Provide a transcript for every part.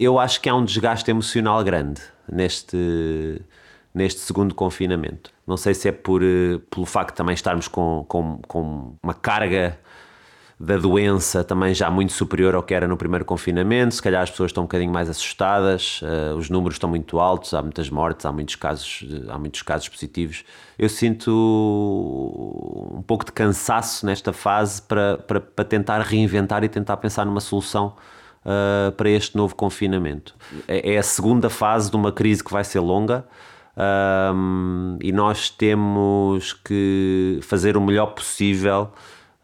eu acho que há um desgaste emocional grande neste, neste segundo confinamento. Não sei se é por, eh, pelo facto de também estarmos com, com, com uma carga da doença também já muito superior ao que era no primeiro confinamento. Se calhar as pessoas estão um bocadinho mais assustadas, uh, os números estão muito altos, há muitas mortes, há muitos casos, há muitos casos positivos. Eu sinto um pouco de cansaço nesta fase para, para, para tentar reinventar e tentar pensar numa solução uh, para este novo confinamento. É, é, a segunda fase de uma crise que vai ser longa. Um, e nós temos que fazer o melhor possível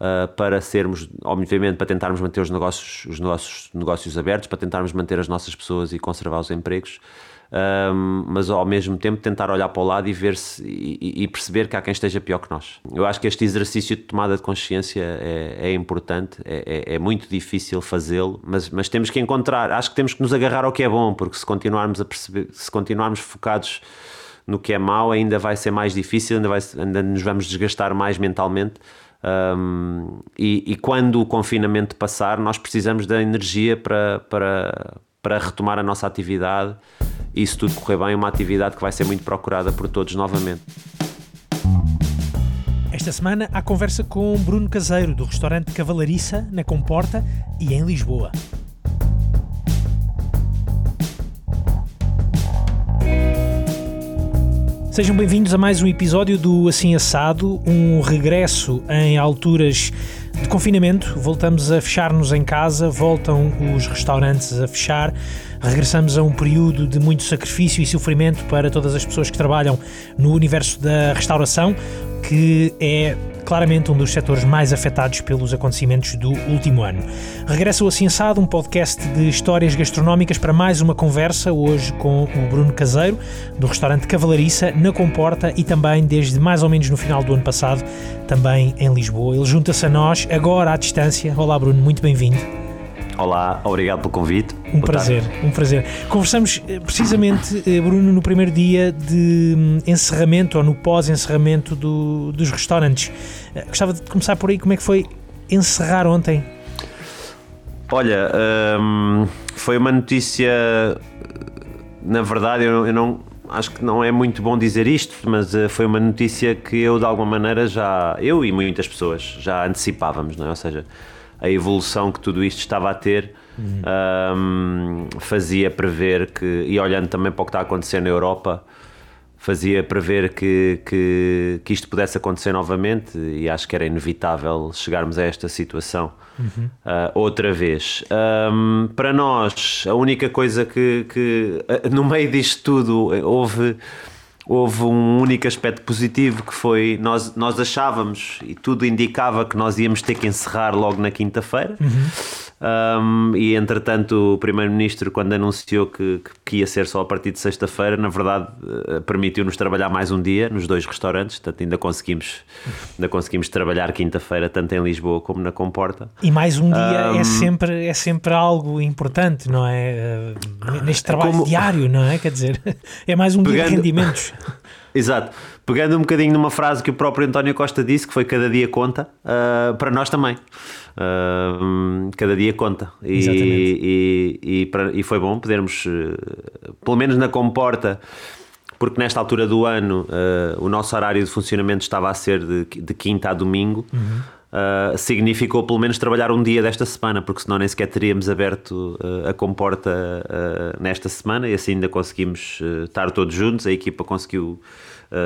uh, para sermos, obviamente, para tentarmos manter os negócios, os nossos negócios abertos, para tentarmos manter as nossas pessoas e conservar os empregos. Um, mas ao mesmo tempo tentar olhar para o lado e ver se e, e, perceber que há quem esteja pior que nós. Eu acho que este exercício de tomada de consciência é, é importante, é, é, é muito difícil fazê-lo, mas, mas temos que encontrar, acho que temos que nos agarrar ao que é bom, porque se continuarmos a perceber, se continuarmos focados no que é mau, ainda vai ser mais difícil, ainda, vai, ainda nos vamos desgastar mais mentalmente. Um, e, e, quando o confinamento passar, nós precisamos da energia para, para, para retomar a nossa atividade e, se tudo correr bem, uma atividade que vai ser muito procurada por todos novamente. Esta semana há conversa com Bruno Caseiro, do restaurante Cavalariça, na Comporta e em Lisboa. Sejam bem-vindos a mais um episódio do Assim Assado, um regresso em alturas de confinamento. Voltamos a fechar-nos em casa, voltam os restaurantes a fechar, regressamos a um período de muito sacrifício e sofrimento para todas as pessoas que trabalham no universo da restauração, que é claramente um dos setores mais afetados pelos acontecimentos do último ano. Regressa o Assado, um podcast de histórias gastronómicas para mais uma conversa, hoje com o Bruno Caseiro, do restaurante Cavalariça, na Comporta e também desde mais ou menos no final do ano passado, também em Lisboa. Ele junta-se a nós, agora à distância. Olá Bruno, muito bem-vindo. Olá, obrigado pelo convite. Um Boa prazer, tarde. um prazer. Conversamos eh, precisamente, eh, Bruno, no primeiro dia de hum, encerramento ou no pós-encerramento do, dos restaurantes. Eh, gostava de começar por aí, como é que foi encerrar ontem? Olha, hum, foi uma notícia. Na verdade, eu, eu não, acho que não é muito bom dizer isto, mas foi uma notícia que eu de alguma maneira já, eu e muitas pessoas já antecipávamos, não é? Ou seja, a evolução que tudo isto estava a ter uhum. um, fazia prever que, e olhando também para o que está a acontecer na Europa, fazia prever que, que, que isto pudesse acontecer novamente e acho que era inevitável chegarmos a esta situação uhum. uh, outra vez. Um, para nós, a única coisa que, que no meio disto tudo houve houve um único aspecto positivo que foi nós, nós achávamos e tudo indicava que nós íamos ter que encerrar logo na quinta-feira. Uhum. Um, e entretanto, o Primeiro-Ministro, quando anunciou que, que, ia ser só a partir de sexta-feira, na verdade, uh, permitiu-nos trabalhar mais um dia nos dois restaurantes. Portanto, ainda conseguimos, ainda conseguimos trabalhar quinta-feira, tanto em Lisboa como na Comporta. E mais um dia um, é, sempre, é sempre algo importante, não é? Uh, neste trabalho como, diário, não é? Quer dizer, é mais um pegando, dia de rendimentos. Exato. Pegando um bocadinho numa frase que o próprio António Costa disse, que foi cada dia conta, uh, para nós também. Uh, cada dia conta. E, e, e, para, e, foi bom podermos, uh, pelo menos na comporta, porque nesta altura do ano o nosso horário de funcionamento estava a ser de, de quinta a domingo. Uhum. Uh, significou pelo menos trabalhar um dia desta semana, porque senão nem sequer teríamos aberto uh, a comporta uh, nesta semana e assim ainda conseguimos estar todos juntos, a equipa conseguiu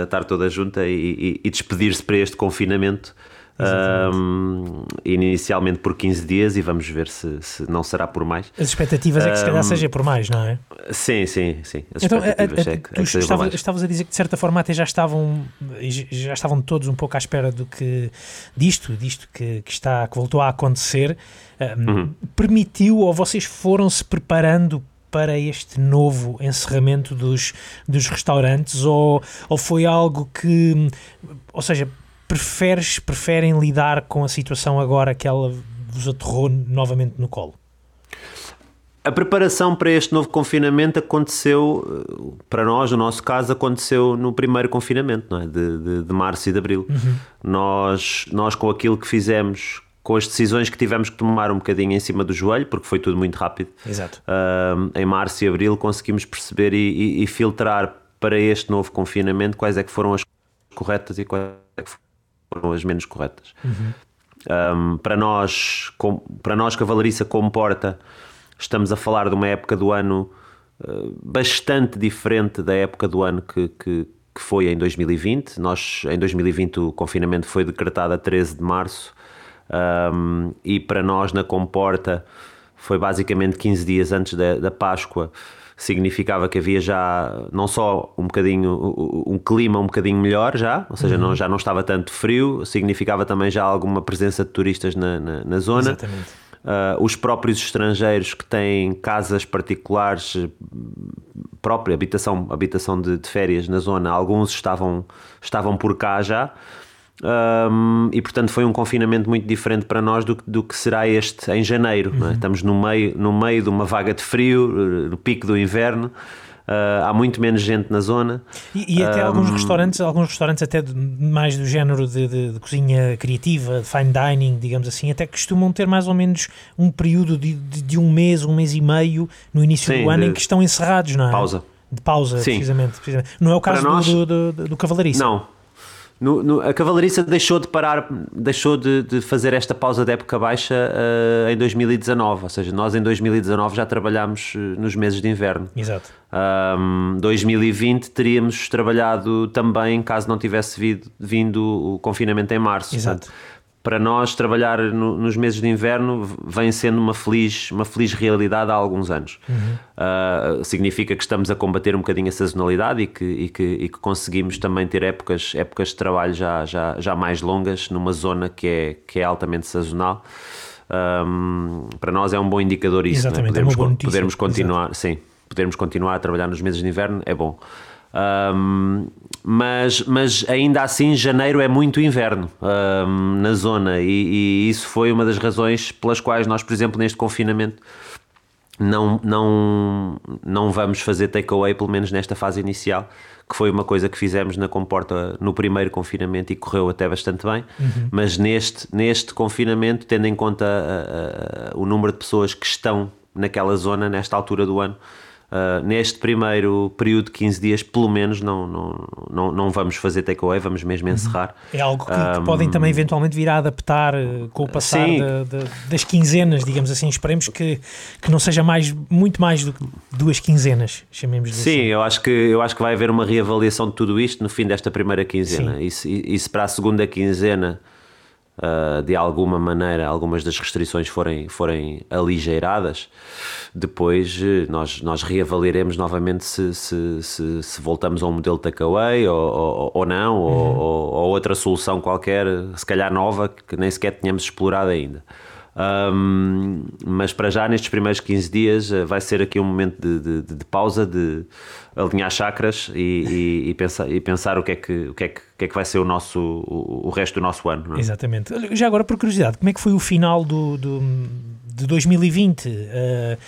estar toda junta e, e, e despedir-se para este confinamento um, inicialmente por 15 dias e vamos ver se, se, não será por mais. As expectativas é que se calhar seja por mais, não é? Sim, sim, sim. As então, expectativas a, a, é que, tu é estava, estavas a dizer que de certa forma até já estavam, já estavam todos um pouco à espera do que disto, disto que, que está, que voltou a acontecer. Um, uhum. Permitiu ou vocês foram se preparando para este novo encerramento dos, dos restaurantes ou, ou foi algo que, ou seja, preferes, preferem lidar com a situação agora que ela vos aterrou novamente no colo? A preparação para este novo confinamento aconteceu, para nós, no nosso caso, aconteceu no primeiro confinamento, é? de, de, de março e de abril. Uhum. Nós, nós, com aquilo que fizemos com as decisões que tivemos que tomar um bocadinho em cima do joelho, porque foi tudo muito rápido. Exato. Uh, em março e abril conseguimos perceber e, e, e, filtrar para este novo confinamento quais é que foram as corretas e quais é que foram as menos corretas. Uhum. Um, para nós, com, para nós Cavalariça comporta, estamos a falar de uma época do ano uh, bastante diferente da época do ano que, que, que, foi em 2020. Nós, em 2020, o confinamento foi decretado a 13 de março um, e para nós na Comporta foi basicamente 15 dias antes da, da Páscoa significava que havia já não só um bocadinho um clima um bocadinho melhor já, ou seja, uhum. não, já não estava tanto frio, significava também já alguma presença de turistas na, na, na zona. Exatamente. Uh, os próprios estrangeiros que têm casas particulares, própria habitação, habitação de, de férias na zona, alguns estavam, estavam por cá já. Um, e portanto foi um confinamento muito diferente para nós do, do que será este em janeiro. É? Uhum. É? Estamos no meio, no meio de uma vaga de frio, no pico do inverno. Uh, há muito menos gente na zona. E, e até um, alguns restaurantes, alguns restaurantes até de, mais do género de, de, de, cozinha criativa, de fine dining, digamos assim, até costumam ter mais ou menos um período de, de um mês, um mês e meio no início sim, do ano em que estão encerrados, não é? Pausa. De pausa, precisamente, precisamente, Não é o caso nós, do, do, do, do Cavalariça. Não, no, no, a Cavalariça deixou de parar, deixou de, de fazer esta pausa de época baixa uh, em 2019, ou seja, nós em 2019 já trabalhámos uh, nos meses de inverno. Exato. Um, 2020 teríamos trabalhado também caso não tivesse vindo, vindo o confinamento em março. Exato. Portanto, para nós trabalhar no, nos meses de inverno vem sendo uma feliz, uma feliz realidade há alguns anos. Uhum. Uh, significa que estamos a combater um bocadinho a sazonalidade e que, e que, e que, conseguimos também ter épocas, épocas de trabalho já, já, já mais longas numa zona que é, que é altamente sazonal. Um, para nós é um bom indicador isso, é? Exatamente, é? podermos, é notícia, podermos continuar, exato. sim, podermos continuar a trabalhar nos meses de inverno é bom. Um, mas, mas ainda assim, janeiro é muito inverno um, na zona, e, e, isso foi uma das razões pelas quais nós, por exemplo, neste confinamento, não, não, não vamos fazer takeaway, pelo menos nesta fase inicial, que foi uma coisa que fizemos na Comporta no primeiro confinamento e correu até bastante bem, uhum. mas neste, neste confinamento, tendo em conta a, a, o número de pessoas que estão naquela zona nesta altura do ano Uh, neste primeiro período de 15 dias, pelo menos, não, não, não, não vamos fazer takeaway, vamos mesmo uhum. encerrar. É algo que, um, que, podem também eventualmente vir a adaptar uh, com o passar de, de, das quinzenas, digamos assim. Esperemos que, que não seja mais, muito mais do que duas quinzenas, chamemos Sim, assim. eu acho, que, eu acho que vai haver uma reavaliação de tudo isto no fim desta primeira quinzena. E se, e se para a segunda quinzena uh, de alguma maneira algumas das restrições forem, forem aligeiradas, depois uh, nós, nós reavaliaremos novamente se, se, se, se voltamos a um modelo takeaway ou, ou, ou não, uhum. ou, ou, outra solução qualquer, se calhar nova, que nem sequer tínhamos explorado ainda. Um, mas para já, nestes primeiros 15 dias, uh, vai ser aqui um momento de, de, de pausa, de alinhar chakras e, e, e, pensar, e pensar o que, é que, o, que é que, o que é que vai ser o, nosso, o, o resto do nosso ano. É? Exatamente. Já agora, por curiosidade, como é que foi o final do, do de 2020? Uh,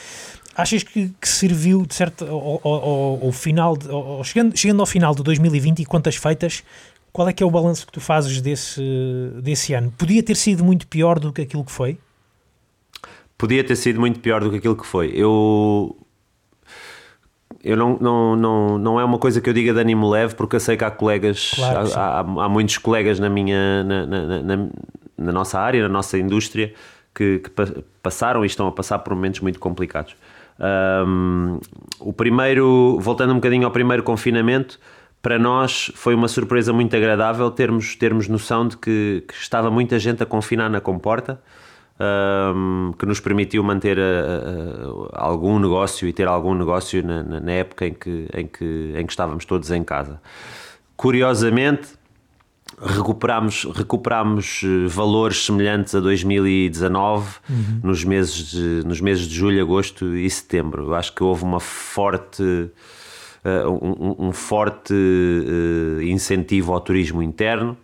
achas que, que, serviu de certo ao final, de, chegando, chegando ao final de 2020 e quantas feitas, qual é que é o balanço que tu fazes desse, desse ano? Podia ter sido muito pior do que aquilo que foi? Podia ter sido muito pior do que aquilo que foi. Eu eu não, não, não, não é uma coisa que eu diga de ânimo leve, porque eu sei que há colegas, claro há, há, há, muitos colegas na minha na, na, na, na, nossa área, na nossa indústria, que, que, passaram e estão a passar por momentos muito complicados. Um, o primeiro, voltando um bocadinho ao primeiro confinamento, para nós foi uma surpresa muito agradável termos, termos noção de que, que estava muita gente a confinar na comporta um, que nos permitiu manter a, a, a, algum negócio e ter algum negócio na, na, época em que, em, que, em que estávamos todos em casa. Curiosamente, recuperamos, recuperamos eh, valores semelhantes a 2019 uhum. nos, meses de, nos meses de julho, agosto e setembro. Eu acho que houve uma forte. Uh, um, um, forte uh, incentivo ao turismo interno,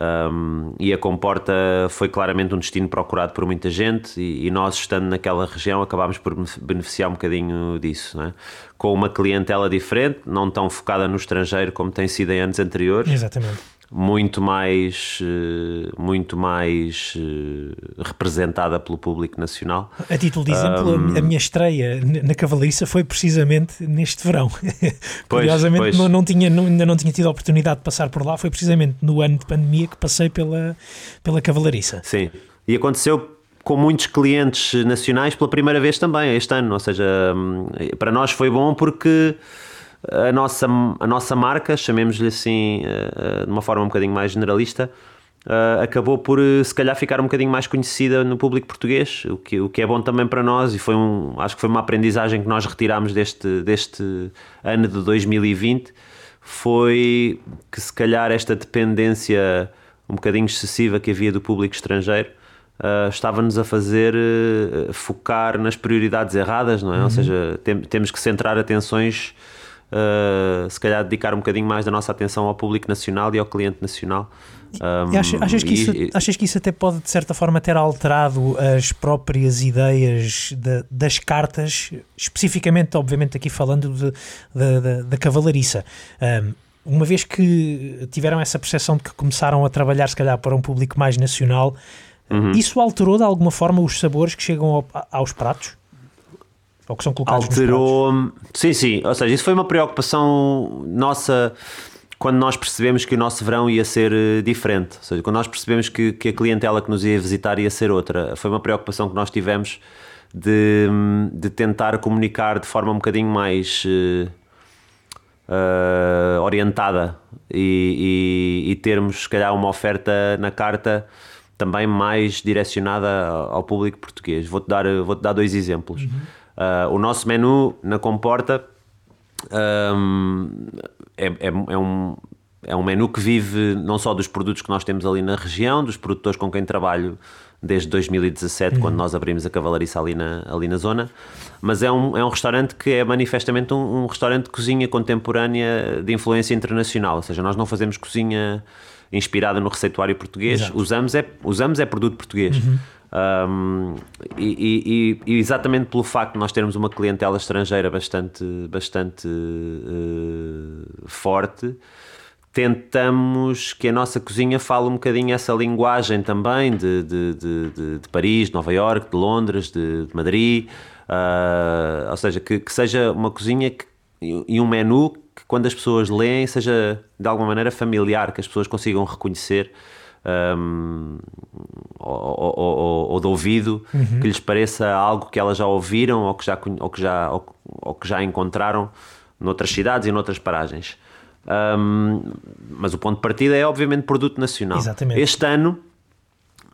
um, e a Comporta foi claramente um destino procurado por muita gente e, e nós, estando naquela região, acabámos por beneficiar um bocadinho disso, é? com uma clientela diferente, não tão focada no estrangeiro como tem sido em anos anteriores. Exatamente. Muito mais, eh, muito mais eh, representada pelo público nacional. A título de exemplo, um, a minha estreia na Cavalariça foi precisamente neste verão. Pois, Curiosamente, pois. Não, não, tinha, não, ainda não tinha tido a oportunidade de passar por lá, foi precisamente no ano de pandemia que passei pela, pela Cavalariça. Sim, e aconteceu com muitos clientes nacionais pela primeira vez também este ano, ou seja, hum, para nós foi bom porque a nossa, a nossa marca, chamemos-lhe assim uh, de uma forma um bocadinho mais generalista, uh, acabou por se calhar ficar um bocadinho mais conhecida no público português, o que, o que é bom também para nós e foi um, acho que foi uma aprendizagem que nós retirámos deste, deste ano de 2020, foi que se calhar esta dependência um bocadinho excessiva que havia do público estrangeiro Uh, estava-nos a fazer uh, focar nas prioridades erradas, não é? Uhum. Ou seja, tem, temos que centrar atenções uh, se calhar dedicar um bocadinho mais da nossa atenção ao público nacional e ao cliente nacional. Um, achas, achas, que isso, e, achas que isso até pode, de certa forma, ter alterado as próprias ideias de, das cartas, especificamente, obviamente, aqui falando de, de, de da cavalariça? Um, uma vez que tiveram essa percepção de que começaram a trabalhar, se calhar, para um público mais nacional, uhum. isso alterou de alguma forma os sabores que chegam ao, aos pratos? Ou que são colocados Alterou. Sim, sim. Ou seja, isso foi uma preocupação nossa quando nós percebemos que o nosso verão ia ser eh, diferente. Ou seja, quando nós percebemos que, que a clientela que nos ia visitar ia ser outra. Foi uma preocupação que nós tivemos de, de tentar comunicar de forma um bocadinho mais. Uh, uh, orientada e, e, e, termos, se calhar, uma oferta na carta também mais direcionada ao público português. Vou-te dar, vou -te dar dois exemplos. Uhum. Uh, o nosso menu na Comporta um, é, é, é, um, é um menu que vive não só dos produtos que nós temos ali na região, dos produtores com quem trabalho desde 2017, uhum. quando nós abrimos a cavalariça ali na, ali na zona, mas é um, é um restaurante que é manifestamente um, um restaurante de cozinha contemporânea de influência internacional, ou seja, nós não fazemos cozinha inspirada no receituário português, usamos é, usamos é produto português. Uhum. Um, e, e, e, exatamente pelo facto de nós termos uma clientela estrangeira bastante, bastante uh, forte, tentamos que a nossa cozinha fale um bocadinho essa linguagem também de, de, de, de Paris, de Nova York, de Londres, de, Madrid, uh, ou seja, que, que, seja uma cozinha que, e um menu que quando as pessoas leem seja de alguma maneira familiar, que as pessoas consigam reconhecer um, ou, ou, ou, de ouvido uhum. que lhes pareça algo que elas já ouviram ou que já, ou que já, ou, ou que já encontraram noutras cidades e noutras paragens. Um, mas o ponto de partida é obviamente produto nacional. Exatamente. Este ano,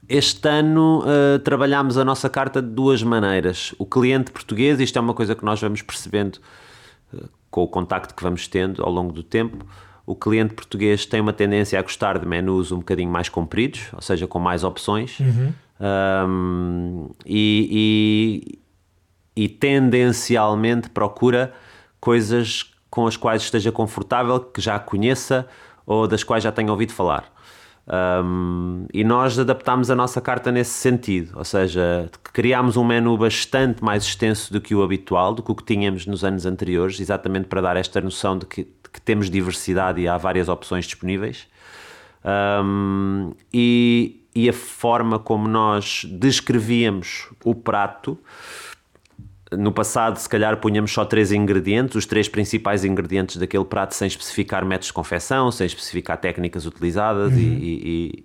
este ano uh, trabalhámos a nossa carta de duas maneiras. O cliente português, isto é uma coisa que nós vamos percebendo uh, com o contacto que vamos tendo ao longo do tempo o cliente português tem uma tendência a gostar de menus um bocadinho mais compridos, ou seja, com mais opções. Uhum. Um, e, e, e, tendencialmente procura coisas com as quais esteja confortável, que já conheça ou das quais já tenha ouvido falar. Um, e nós adaptámos a nossa carta nesse sentido, ou seja, criámos um menu bastante mais extenso do que o habitual, do que o que tínhamos nos anos anteriores, exatamente para dar esta noção de que que temos diversidade e há várias opções disponíveis. Um, e, e a forma como nós descrevíamos o prato. No passado, se calhar, punhamos só três ingredientes, os três principais ingredientes daquele prato, sem especificar métodos de confecção, sem especificar técnicas utilizadas uhum. e,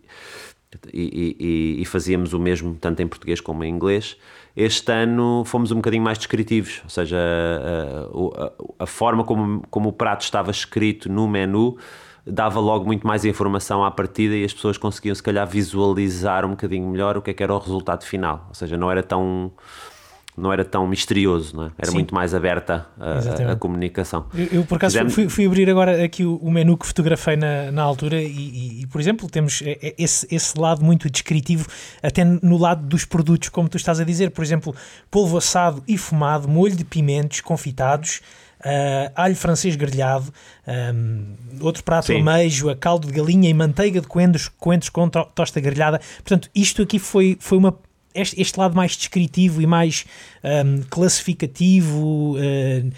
e, e, e, fazíamos o mesmo tanto em português como em inglês. Este ano fomos um bocadinho mais descritivos, ou seja, a, a, a forma como, como o prato estava escrito no menu dava logo muito mais informação à partida e as pessoas conseguiam se calhar visualizar um bocadinho melhor o que, é que era o resultado final, ou seja, não era tão não era tão misterioso, não é? era Sim. muito mais aberta a, a comunicação. Eu, eu por acaso Fizemos... fui, fui, abrir agora aqui o, o, menu que fotografei na, na altura e, e, e, por exemplo, temos é, é, esse, esse lado muito descritivo até no lado dos produtos, como tu estás a dizer, por exemplo, polvo assado e fumado, molho de pimentos confitados, Uh, alho francês grelhado, um, outro prato amejo, a caldo de galinha e manteiga de coentros, coentros com to tosta grelhada. Portanto, isto aqui foi, foi uma este, este lado mais descritivo e mais um, classificativo, uh,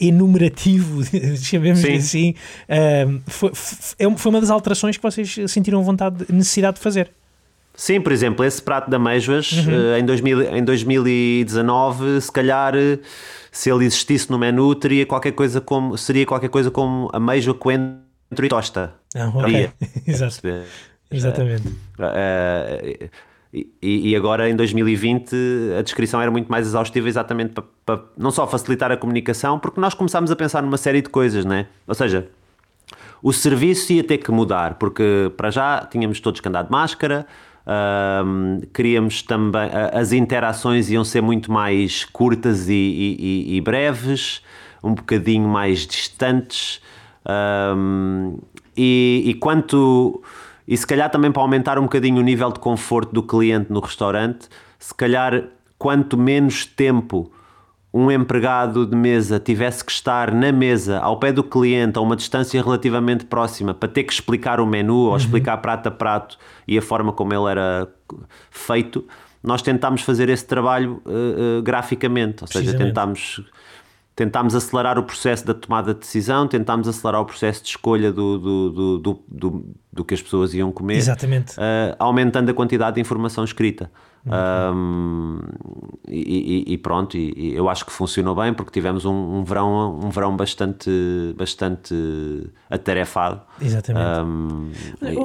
enumerativo, chamemos assim, uh, foi, foi uma das alterações que vocês sentiram vontade, necessidade de fazer. Sim, por exemplo, esse prato de amêijoas uhum. em, 2000, em 2019, se calhar se ele existisse no menu, teria qualquer coisa como, seria qualquer coisa como ameijoa, coentro e tosta. Ah, ok. Exato. Exatamente. Uh, e, e, agora em 2020 a descrição era muito mais exaustiva exatamente para, para, não só facilitar a comunicação, porque nós começámos a pensar numa série de coisas, né? Ou seja, o serviço ia ter que mudar, porque para já tínhamos todos que andar de máscara, um, queríamos também. As interações iam ser muito mais curtas e, e, e breves, um bocadinho mais distantes. Um, e, e quanto. E se calhar também para aumentar um bocadinho o nível de conforto do cliente no restaurante, se calhar quanto menos tempo um empregado de mesa tivesse que estar na mesa, ao pé do cliente, a uma distância relativamente próxima, para ter que explicar o menu ou uhum. explicar prato a prato e a forma como ele era feito, nós tentámos fazer esse trabalho uh, uh, graficamente, ou seja, tentámos, tentámos acelerar o processo da tomada de decisão, tentámos acelerar o processo de escolha do, do, do, do, do, do que as pessoas iam comer, Exatamente. Uh, aumentando a quantidade de informação escrita. Um, e, e, pronto, e, eu acho que funcionou bem porque tivemos um, um verão, um verão bastante, bastante atarefado. Exatamente. Um,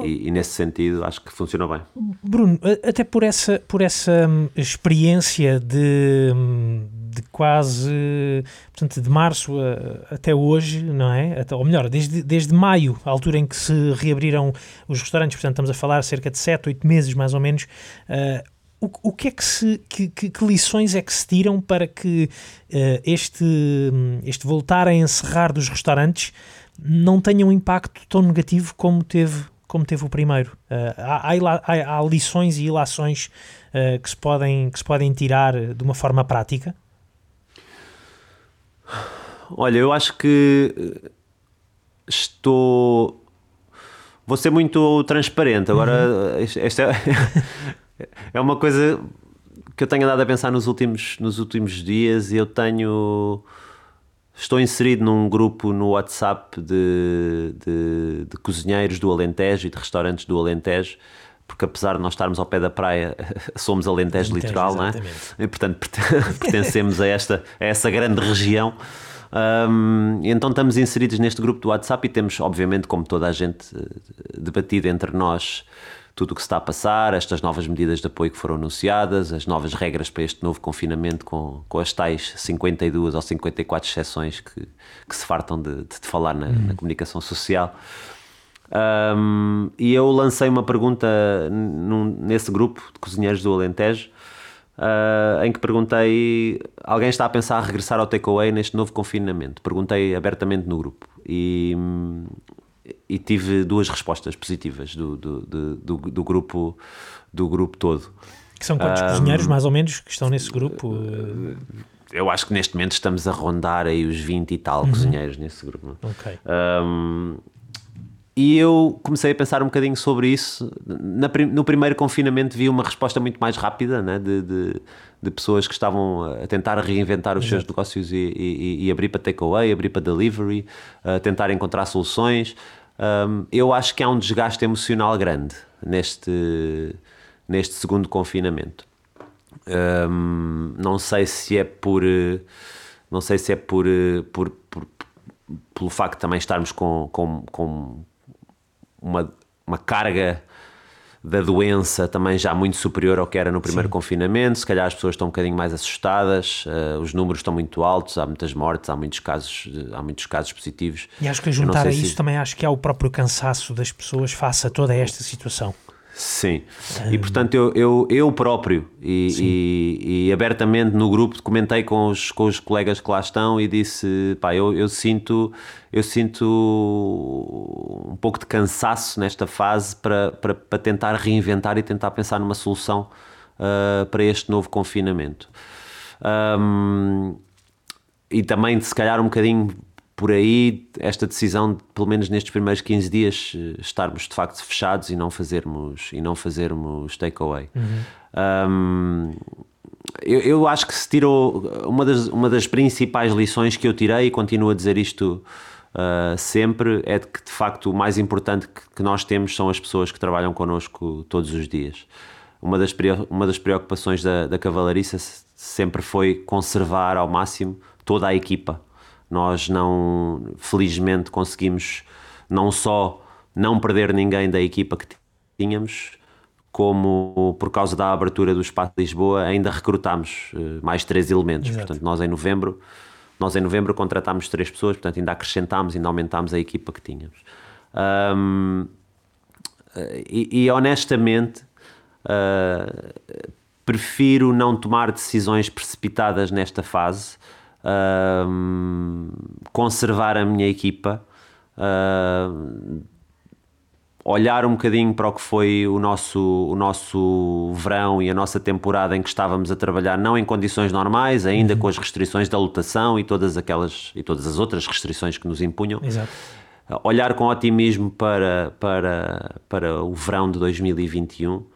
e, nesse sentido acho que funcionou bem. Bruno, até por essa, por essa hum, experiência de, hum, de quase portanto, de março a, até hoje, não é? Até, ou melhor, desde, desde maio, a altura em que se reabriram os restaurantes, portanto, estamos a falar cerca de 7, 8 meses mais ou menos. Uh, o, o que é que se que, que, que, lições é que se tiram para que uh, este, este voltar a encerrar dos restaurantes não tenha um impacto tão negativo como teve como teve o primeiro. Uh, há, há, há, lições e ilações uh, que, se podem, que se podem tirar de uma forma prática? Olha, eu acho que estou. Vou ser muito transparente. Agora, uhum. esta é, é uma coisa que eu tenho andado a pensar nos últimos, nos últimos dias e eu tenho. Estou inserido num grupo no WhatsApp de, de, de, cozinheiros do Alentejo e de restaurantes do Alentejo, porque apesar de nós estarmos ao pé da praia, somos Alentejo, Alentejo litoral, não é? E portanto pertencemos a, esta, a essa grande região. Um, então estamos inseridos neste grupo do WhatsApp e temos, obviamente, como toda a gente, debatido entre nós tudo o que se está a passar, estas novas medidas de apoio que foram anunciadas, as novas regras para este novo confinamento com, com as tais 52 ou 54 exceções que, que se fartam de, de, de falar na, uhum. na, comunicação social. Um, e eu lancei uma pergunta num, nesse grupo de cozinheiros do Alentejo, uh, em que perguntei: alguém está a pensar a regressar ao takeaway neste novo confinamento? Perguntei abertamente no grupo. E, e tive duas respostas positivas do, do, do, do, grupo, do grupo todo. Que são quantos um, cozinheiros, mais ou menos, que estão nesse grupo? Eu acho que neste momento estamos a rondar aí os 20 e tal uhum. cozinheiros nesse grupo. Ok. Um, e eu comecei a pensar um bocadinho sobre isso. Na, no primeiro confinamento vi uma resposta muito mais rápida né, de, de, de pessoas que estavam a tentar reinventar os Exato. seus negócios e, e, e abrir para takeaway, abrir para delivery, a tentar encontrar soluções. Um, eu acho que há um desgaste emocional grande neste, neste segundo confinamento. Um, não sei se é por não sei se é por, por, por pelo facto de também estarmos com, com, com uma, uma carga da doença também já muito superior ao que era no primeiro Sim. confinamento. Se calhar as pessoas estão um bocadinho mais assustadas, uh, os números estão muito altos, há muitas mortes, há muitos casos, há muitos casos positivos. E acho que a juntar a isso se... também acho que há o próprio cansaço das pessoas face a toda esta situação. Sim, e portanto eu, eu, eu próprio e, e, e, abertamente no grupo comentei com os, com os colegas que lá estão e disse, pá, eu, eu sinto eu sinto um pouco de cansaço nesta fase para, para, para tentar reinventar e tentar pensar numa solução uh, para este novo confinamento. Um, e também se calhar um bocadinho por aí esta decisão de, pelo menos nestes primeiros 15 dias eh, estarmos de facto fechados e não fazermos e não fazermos takeaway uhum. um, eu, eu, acho que se tirou uma das, uma das principais lições que eu tirei e continuo a dizer isto uh, sempre é de que de facto o mais importante que, que, nós temos são as pessoas que trabalham connosco todos os dias. Uma das, uma das preocupações da, da cavalariça sempre foi conservar ao máximo toda a equipa. Nós não, felizmente, conseguimos não só não perder ninguém da equipa que tínhamos, como por causa da abertura do Espaço de Lisboa ainda recrutámos uh, mais três elementos. Exato. Portanto, nós em novembro, nós em novembro contratámos três pessoas, portanto ainda acrescentámos, ainda aumentámos a equipa que tínhamos. Um, e, e, honestamente uh, prefiro não tomar decisões precipitadas nesta fase, uh, conservar a minha equipa. Olhar um bocadinho para o que foi o nosso, o nosso verão e a nossa temporada em que estávamos a trabalhar não em condições normais, ainda uhum. com as restrições da lotação e todas aquelas e todas as outras restrições que nos impunham. Exato. Olhar com otimismo para, para, para o verão de 2021, uh,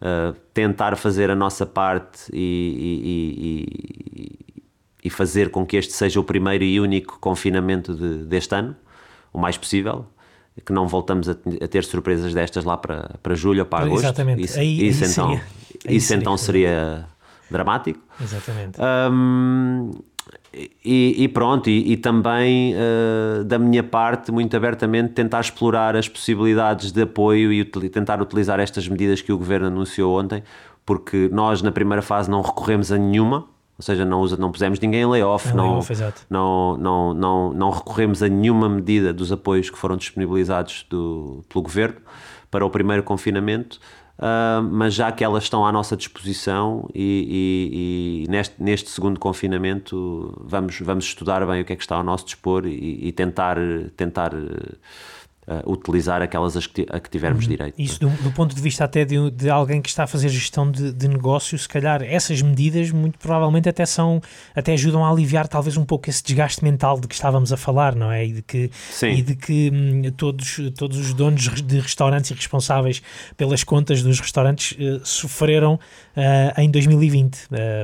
eh, tentar fazer a nossa parte e, e, e, e, fazer com que este seja o primeiro e único confinamento de, deste ano, o mais possível que não voltamos a, ter surpresas destas lá para, para julho ou para agosto. Exatamente. Isso, aí, isso aí então, seria, isso seria, então seria dramático. Exatamente. Um, e, e, pronto, e, e também uh, da minha parte, muito abertamente, tentar explorar as possibilidades de apoio e tentar utilizar estas medidas que o governo anunciou ontem, porque nós na primeira fase não recorremos a nenhuma, ou seja, não, usa, não pusemos ninguém em layoff, não, layoff não, não, não, não, recorremos a nenhuma medida dos apoios que foram disponibilizados do, pelo Governo para o primeiro confinamento, uh, mas já que elas estão à nossa disposição e, e, e, neste, neste segundo confinamento vamos, vamos estudar bem o que é que está ao nosso dispor e, e tentar, tentar Uh, utilizar aquelas a que, a que tivermos uhum. direito. Isso do, do, ponto de vista até de, de alguém que está a fazer gestão de, de negócio, se calhar essas medidas muito provavelmente até são, até ajudam a aliviar talvez um pouco esse desgaste mental de que estávamos a falar, não é? E de que, Sim. E de que hum, todos, todos os donos de restaurantes e responsáveis pelas contas dos restaurantes uh, sofreram uh, em 2020.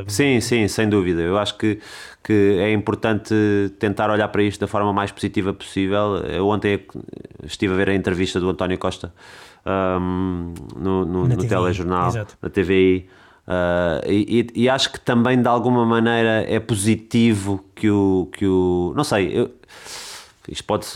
sim, sim, sem dúvida. Eu acho que que é importante tentar olhar para isto da forma mais positiva possível. Eu ontem estive a ver a entrevista do António Costa um, no, no, no telejornal, Exato. na TVI. Uh, e, e, acho que também de alguma maneira é positivo que o. Que o não sei, eu, isto pode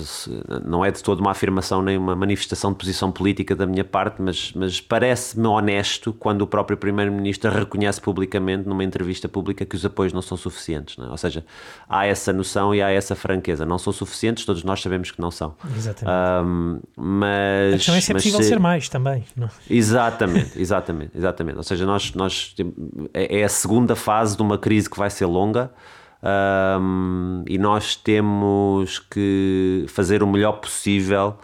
não é de toda uma afirmação nem uma manifestação de posição política da minha parte, mas, mas parece-me honesto quando o próprio Primeiro-Ministro reconhece publicamente, numa entrevista pública, que os apoios não são suficientes. Não é? Ou seja, há essa noção e há essa franqueza. Não são suficientes, todos nós sabemos que não são. Exatamente. Um, mas, a questão é se é possível ser mais também. Não? Exatamente, exatamente, exatamente. Ou seja, nós, nós, é, é a segunda fase de uma crise que vai ser longa. Um, e nós temos que fazer o melhor possível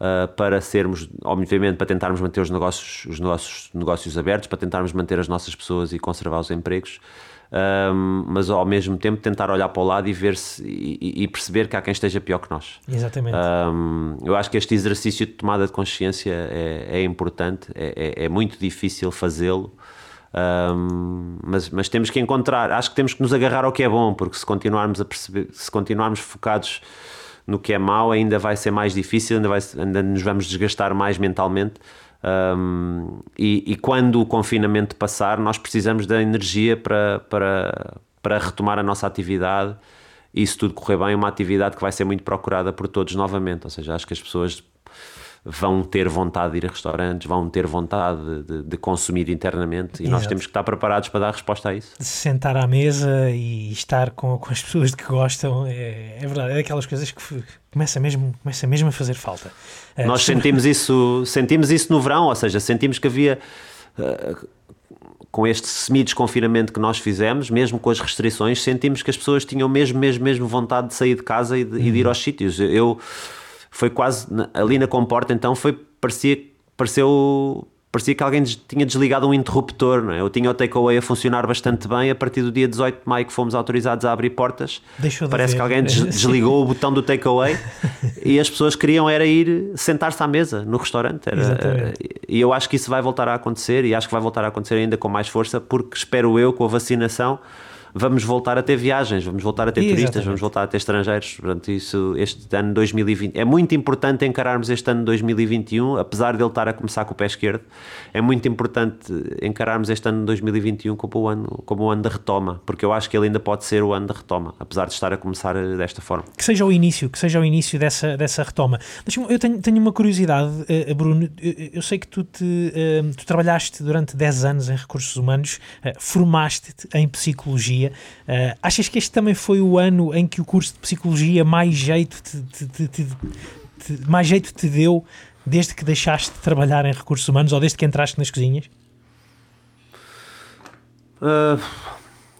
uh, para sermos, obviamente, para tentarmos manter os negócios, os nossos negócios abertos, para tentarmos manter as nossas pessoas e conservar os empregos. Um, mas ao mesmo tempo tentar olhar para o lado e ver se e, e perceber que há quem esteja pior que nós. Exatamente. Um, eu acho que este exercício de tomada de consciência é, é importante, é, é, é muito difícil fazê-lo. Um, mas, mas temos que encontrar, acho que temos que nos agarrar ao que é bom, porque se continuarmos a perceber, se continuarmos focados no que é mau, ainda vai ser mais difícil, ainda, vai, ainda nos vamos desgastar mais mentalmente. Um, e, e, quando o confinamento passar, nós precisamos da energia para, para, para retomar a nossa atividade e se tudo correr bem, uma atividade que vai ser muito procurada por todos novamente. Ou seja, acho que as pessoas vão ter vontade de ir a restaurantes, vão ter vontade de, de consumir internamente e Exato. nós temos que estar preparados para dar resposta a isso. Sentar à mesa e estar com, com as pessoas de que gostam é, é verdade, é daquelas coisas que começa mesmo, começa mesmo a fazer falta. É, nós sentimos isso, sentimos isso no verão, ou seja, sentimos que havia. Uh, com este semi-desconfinamento que nós fizemos, mesmo com as restrições, sentimos que as pessoas tinham mesmo, mesmo, mesmo vontade de sair de casa e de, uhum. e de ir uhum. aos sítios. Eu, foi quase ali na comporta, então foi parecia pareceu parecia que alguém tinha desligado um interruptor. Não é? Eu tinha o takeaway a funcionar bastante bem. A partir do dia 18 de maio que fomos autorizados a abrir portas, Deixou parece que alguém des- desligou o botão do takeaway e as pessoas queriam era ir sentar-se à mesa no restaurante. Era- Exatamente. e eu acho que isso vai voltar a acontecer e acho que vai voltar a acontecer ainda com mais força porque espero eu com a vacinação vamos voltar a ter viagens, vamos voltar a ter turistas, vamos voltar a ter estrangeiros. Portanto, isso este ano 2020 é muito importante encararmos este ano 2021, apesar dele estar a começar com o pé esquerdo. É muito importante encararmos este ano 2021 como o ano, como o ano da retoma, porque eu acho que ele ainda pode ser o ano da retoma, apesar de estar a começar desta forma. Que seja o início, que seja o início dessa, dessa retoma. Eu tenho, tenho uma curiosidade, eh, Bruno. Eu, eu sei que tu, te, eh, tu trabalhaste durante 10 anos em recursos humanos, eh, formaste-te em psicologia. Eh, achas que este também foi o ano em que o curso de psicologia mais jeito te, te- te- te- mais jeito te deu desde que deixaste de trabalhar em recursos humanos ou desde que entraste nas cozinhas? Uh,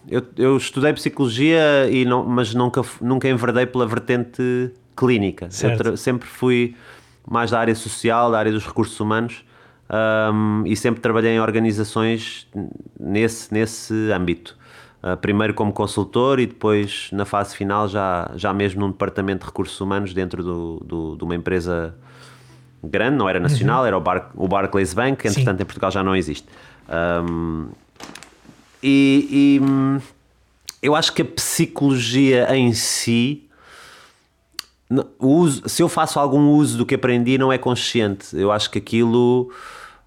eu, eu estudei psicologia, e não, mas nunca, nunca enverdei pela vertente clínica. Sempre fui mais da área social, da área dos recursos humanos um, e sempre trabalhei em organizações nesse, nesse âmbito. Uh, primeiro como consultor e depois na fase final já, já mesmo num departamento de recursos humanos dentro do, do- de uma empresa grande, não era nacional, era o, Bar, o Barclays Bank, que entretanto em Portugal já não existe. Um, e, e, hum, eu acho que a psicologia em si, uso- se eu faço algum uso do que aprendi, não é consciente. Eu acho que aquilo,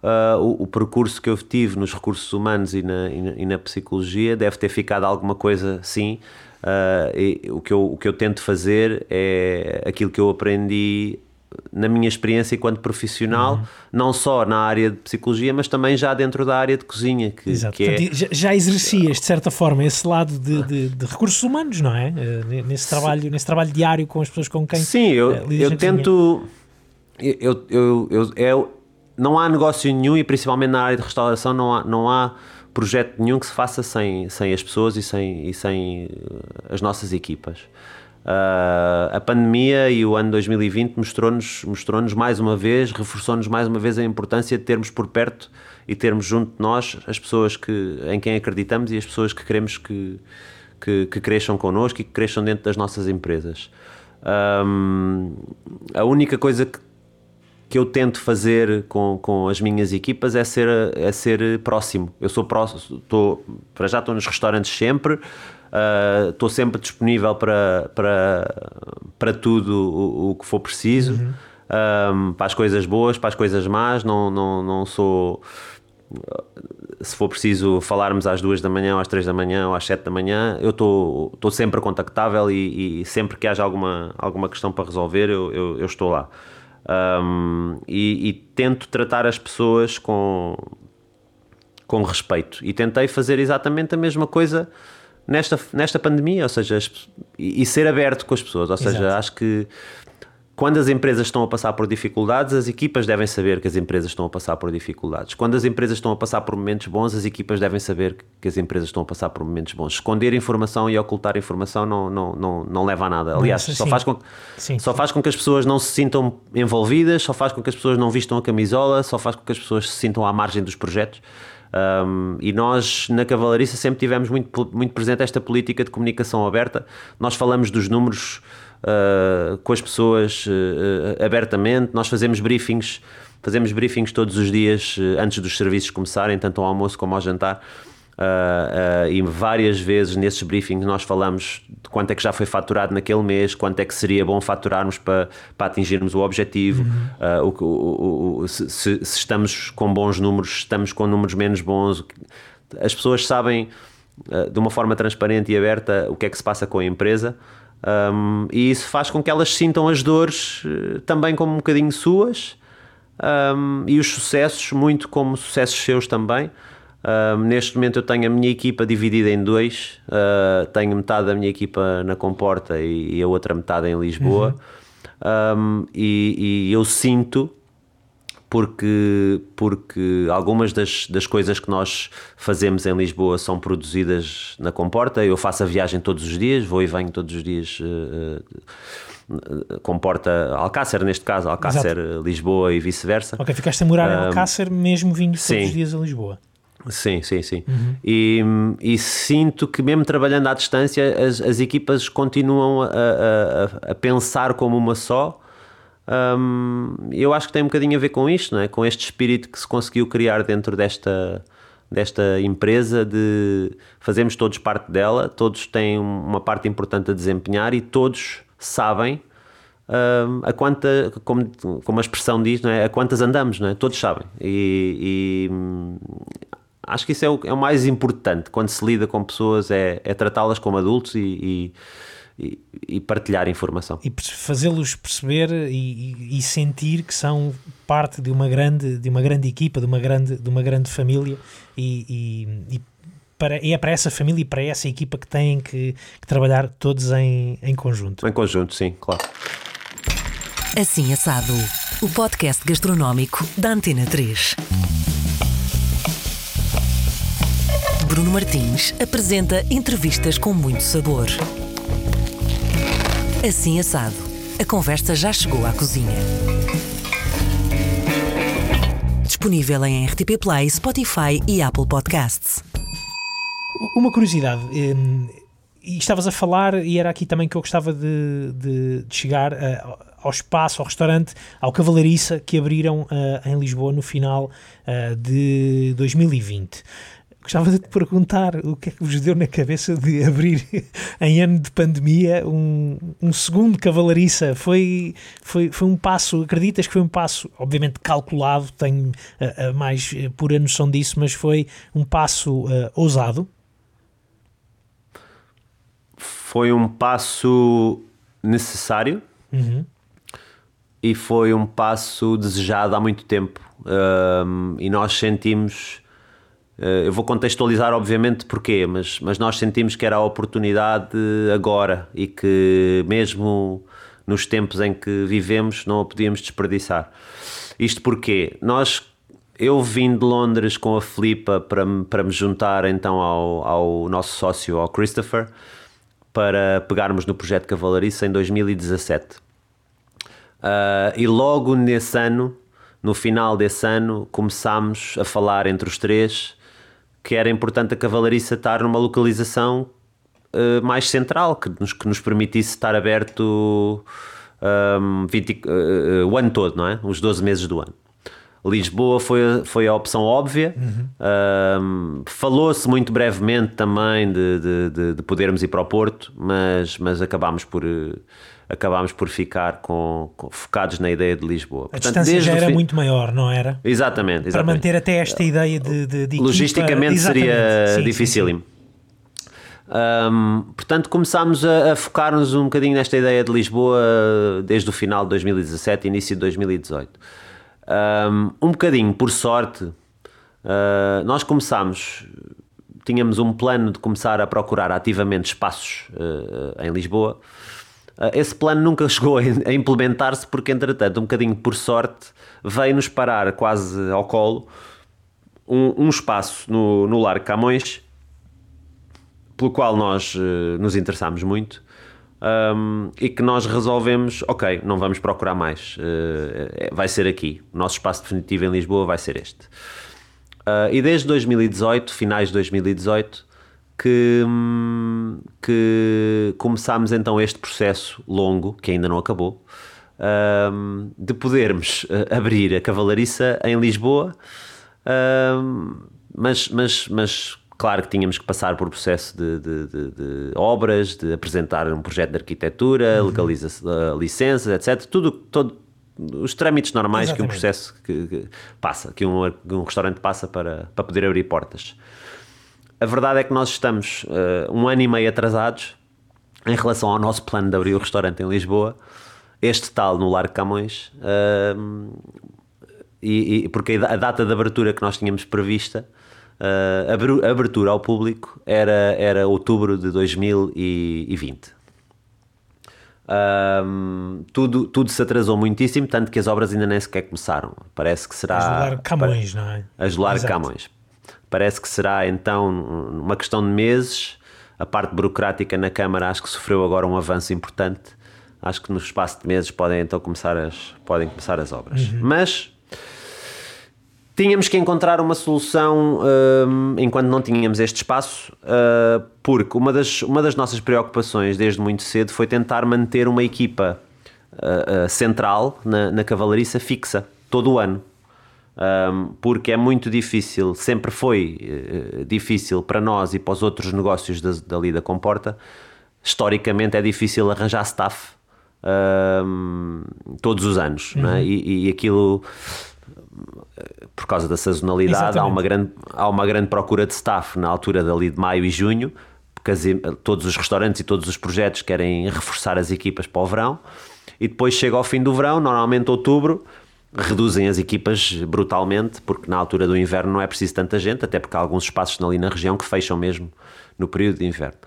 ah, o, o percurso que eu tive nos recursos humanos e na, e na- e na psicologia, deve ter ficado alguma coisa sim. Ah, e o, que eu, o que eu tento fazer é aquilo que eu aprendi na minha experiência enquanto profissional, não só na área de psicologia, mas também já dentro da área de cozinha, que, Exato. que é... Portanto, já, já exercias, de certa forma, esse lado de, de- de recursos humanos, não é? Eh, Nesse trabalho, nesse trabalho diário com as pessoas com quem. Sim, eu, eu tento. Eu, eu, eu, eu- eu- não há negócio nenhum e principalmente na área de restauração não há, não há projeto nenhum que se faça sem, sem as pessoas e sem, e sem eh, as nossas equipas. Ah, a pandemia e o ano 2020 mostrou-nos mostrou mais uma vez, reforçou-nos mais uma vez a importância de termos por perto e termos junto de nós as pessoas que, em quem acreditamos e as pessoas que queremos que, que, que cresçam connosco e que cresçam dentro das nossas empresas. Ahm, a única coisa que, que eu tento fazer com, com as minhas equipas é ser, é ser próximo. Eu sou próximo, estou, para já estou nos restaurantes sempre, ah, estou sempre disponível para, para, para tudo o, o que for preciso, Ahm, para as coisas boas, para as coisas más, não, não, não sou se for preciso falarmos às duas da manhã, às três da manhã, ou às sete da manhã, eu estou sempre contactável e, e sempre que haja alguma, alguma questão para resolver, eu, eu, eu estou lá. Um, e, e tento tratar as pessoas com, com respeito. E tentei fazer exatamente a mesma coisa nesta, nesta pandemia, ou seja, as- e, e ser aberto com as pessoas. Ou seja, Exato. acho que quando as empresas estão a passar por dificuldades, as equipas devem saber que as empresas estão a passar por dificuldades. Quando as empresas estão a passar por momentos bons, as equipas devem saber que as empresas estão a passar por momentos bons. Esconder informação e ocultar informação não, não, não, não leva a nada. Aliás, Sim. só faz, com, Sim. só faz com que as pessoas não se sintam envolvidas, só faz com que as pessoas não vistam a camisola, só faz com que as pessoas se sintam à margem dos projetos. Um, e nós na Cavalariça sempre tivemos muito, muito presente esta política de comunicação aberta. Nós falamos dos números uh, com as pessoas uh, abertamente, nós fazemos briefings, fazemos briefings todos os dias antes dos serviços começarem, tanto ao almoço como ao jantar. Uh, uh, e várias vezes nesses briefings nós falamos de quanto é que já foi faturado naquele mês, quanto é que seria bom faturarmos para, para atingirmos o objetivo, uh, o, o- o- se, se- estamos com bons números, se estamos com números menos bons. As pessoas sabem de uma forma transparente e aberta o que é que se passa com a empresa. Um, e isso faz com que elas sintam as dores uh, também como um bocadinho suas um, e os sucessos, muito como sucessos seus também. Um, neste momento eu tenho a minha equipa dividida em dois, uh, tenho metade da minha equipa na Comporta e, e a outra metade em Lisboa. Um, e, e eu sinto porque, porque algumas das, das coisas que nós fazemos em Lisboa são produzidas na Comporta. Eu faço a viagem todos os dias, vou e venho todos os dias. Uh, uh, comporta Alcácer, neste caso, Alcácer, Exato. Lisboa e vice-versa. Ok, ficaste a morar em Alcácer mesmo vindo todos sim. os dias a Lisboa. Sim, sim, sim. Uhum. E, e, sinto que, mesmo trabalhando à distância, as, as equipas continuam a, a, a pensar como uma só. Um, eu acho que tem um bocadinho a ver com isto, não é? com este espírito que se conseguiu criar dentro desta, desta empresa de fazemos todos parte dela, todos têm uma parte importante a desempenhar e todos sabem um, a quanta, como, como a expressão diz, não é? a quantas andamos, não é? todos sabem. E, e acho que isso é o, é o, mais importante quando se lida com pessoas, é, é tratá-las como adultos e, e, e, partilhar informação. E fazê-los perceber e, e, sentir que são parte de uma grande, de uma grande equipa, de uma grande, de uma grande família e, para, é para essa família e para essa equipa que têm que, que trabalhar todos em, em conjunto. Em conjunto, sim, claro. Assim Assado, o podcast gastronómico da Antena 3. Bruno Martins apresenta entrevistas com muito sabor. Assim assado, a conversa já chegou à cozinha. Disponível em RTP Play, Spotify e Apple Podcasts. Uma curiosidade, hum, e estavas a falar, e era aqui também que eu gostava de, de, de chegar uh, ao espaço, ao restaurante, ao Cavalariça, que abriram uh, em Lisboa no final uh, de 2020. Gostava de te perguntar o que é que vos deu na cabeça de abrir em ano de pandemia um, um segundo cavalariça. Foi, foi, foi um passo, acreditas que foi um passo, obviamente calculado, tenho a, a mais pura noção disso, mas foi um passo uh, ousado? Foi um passo necessário uhum. e foi um passo desejado há muito tempo. Um, e nós sentimos eh, eu vou contextualizar, obviamente, porquê, mas, mas nós sentimos que era a oportunidade agora e que, mesmo nos tempos em que vivemos, não a podíamos desperdiçar. Isto porque nós, eu vim de Londres com a Filipa para, para me juntar então ao, ao nosso sócio, ao Christopher, para pegarmos no projeto Cavalariça em 2017. Uh, eh, e logo nesse ano, no final desse ano, começámos a falar entre os três que era importante a cavalariça estar numa localização uh, mais central, que nos, que nos permitisse estar aberto um, 20, uh, o ano todo, não é? Os 12 meses do ano. Lisboa foi, foi a opção óbvia. Uhum. Um, Falou-se muito brevemente também de, de, de, de, podermos ir para o Porto, mas, mas acabámos por. Uh, acabámos por ficar com, com, focados na ideia de Lisboa. A Portanto, distância já era muito maior, não era? Exatamente, exatamente. Para manter até esta ideia de, de, de Logisticamente equipa... seria dificílimo. Um, portanto, começámos a, a focar-nos um bocadinho nesta ideia de Lisboa desde o final de 2017, início de 2018. Um, um bocadinho, por sorte, uh, nós começámos, tínhamos um plano de começar a procurar ativamente espaços uh, em Lisboa. Ah, esse plano nunca chegou a implementar-se porque, entretanto, um bocadinho por sorte, veio-nos parar quase ao colo um, um espaço no, no Largo Camões, pelo qual nós uh, nos interessámos muito um, e que nós resolvemos, ok, não vamos procurar mais, uh, vai ser aqui. O nosso espaço definitivo em Lisboa vai ser este. Uh, e desde 2018, finais de 2018, que, que começámos então este processo longo, que ainda não acabou, um, de podermos eh, abrir a cavalariça em Lisboa, um, mas, mas, mas claro que tínhamos que passar por processo de, de, de, de obras, de apresentar um projeto de arquitetura, uhum. legalização, licenças, etc. Tudo, todo, os trâmites normais Exatamente. que um processo que, que passa, que um, um restaurante passa para, para poder abrir portas. A verdade é que nós estamos uh, um ano e meio atrasados em relação ao nosso plano de abrir o restaurante em Lisboa, este tal no Largo Camões, uh, e, e, porque a data de abertura que nós tínhamos prevista, uh, a abertura ao público, era, era outubro de 2020. Um, tudo, tudo se atrasou muitíssimo, tanto que as obras ainda nem sequer começaram. Parece que será. Ajolar Camões, não é? Ajolar Camões. Parece que será então uma questão de meses. A parte burocrática na Câmara acho que sofreu agora um avanço importante. Acho que no espaço de meses podem então começar as, podem começar as obras. Uhum. Mas tínhamos que encontrar uma solução um, enquanto não tínhamos este espaço, uh, porque uma das, uma das nossas preocupações desde muito cedo foi tentar manter uma equipa uh, uh, central na, na cavalariça fixa, todo o ano. Um, porque é muito difícil, sempre foi difícil para nós e para os outros negócios da, da Comporta, historicamente é difícil arranjar staff um, todos os anos, uhum. é? e, e aquilo por causa da sazonalidade, há uma, grande, há uma grande procura de staff na altura dali de maio e junho, porque todos os restaurantes e todos os projetos querem reforçar as equipas para o verão, e depois chega ao fim do verão, normalmente outubro, reduzem as equipas brutalmente, porque na altura do inverno não é preciso tanta gente, até porque há alguns espaços ali na região que fecham mesmo no período de inverno.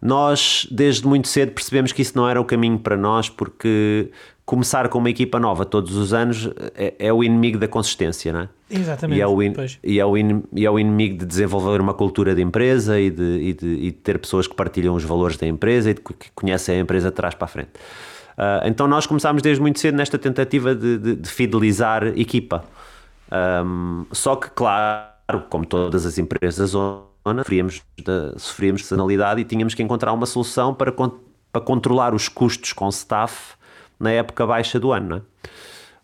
Nós, desde muito cedo, percebemos que isso não era o caminho para nós, porque começar com uma equipa nova todos os anos é, é o inimigo da consistência, não é? Exatamente. E é, o in, e, é o in, e é o inimigo de desenvolver uma cultura de empresa e de, e de, e de ter pessoas que partilham os valores da empresa e de, que conhecem a empresa de trás para a frente. Uh, então nós começámos desde muito cedo nesta tentativa de, de, de fidelizar equipa. Um, só que, claro, como todas as empresas sofríamos de, sofríamos de sazonalidade e tínhamos que encontrar uma solução para, para controlar os custos com staff na época baixa do ano.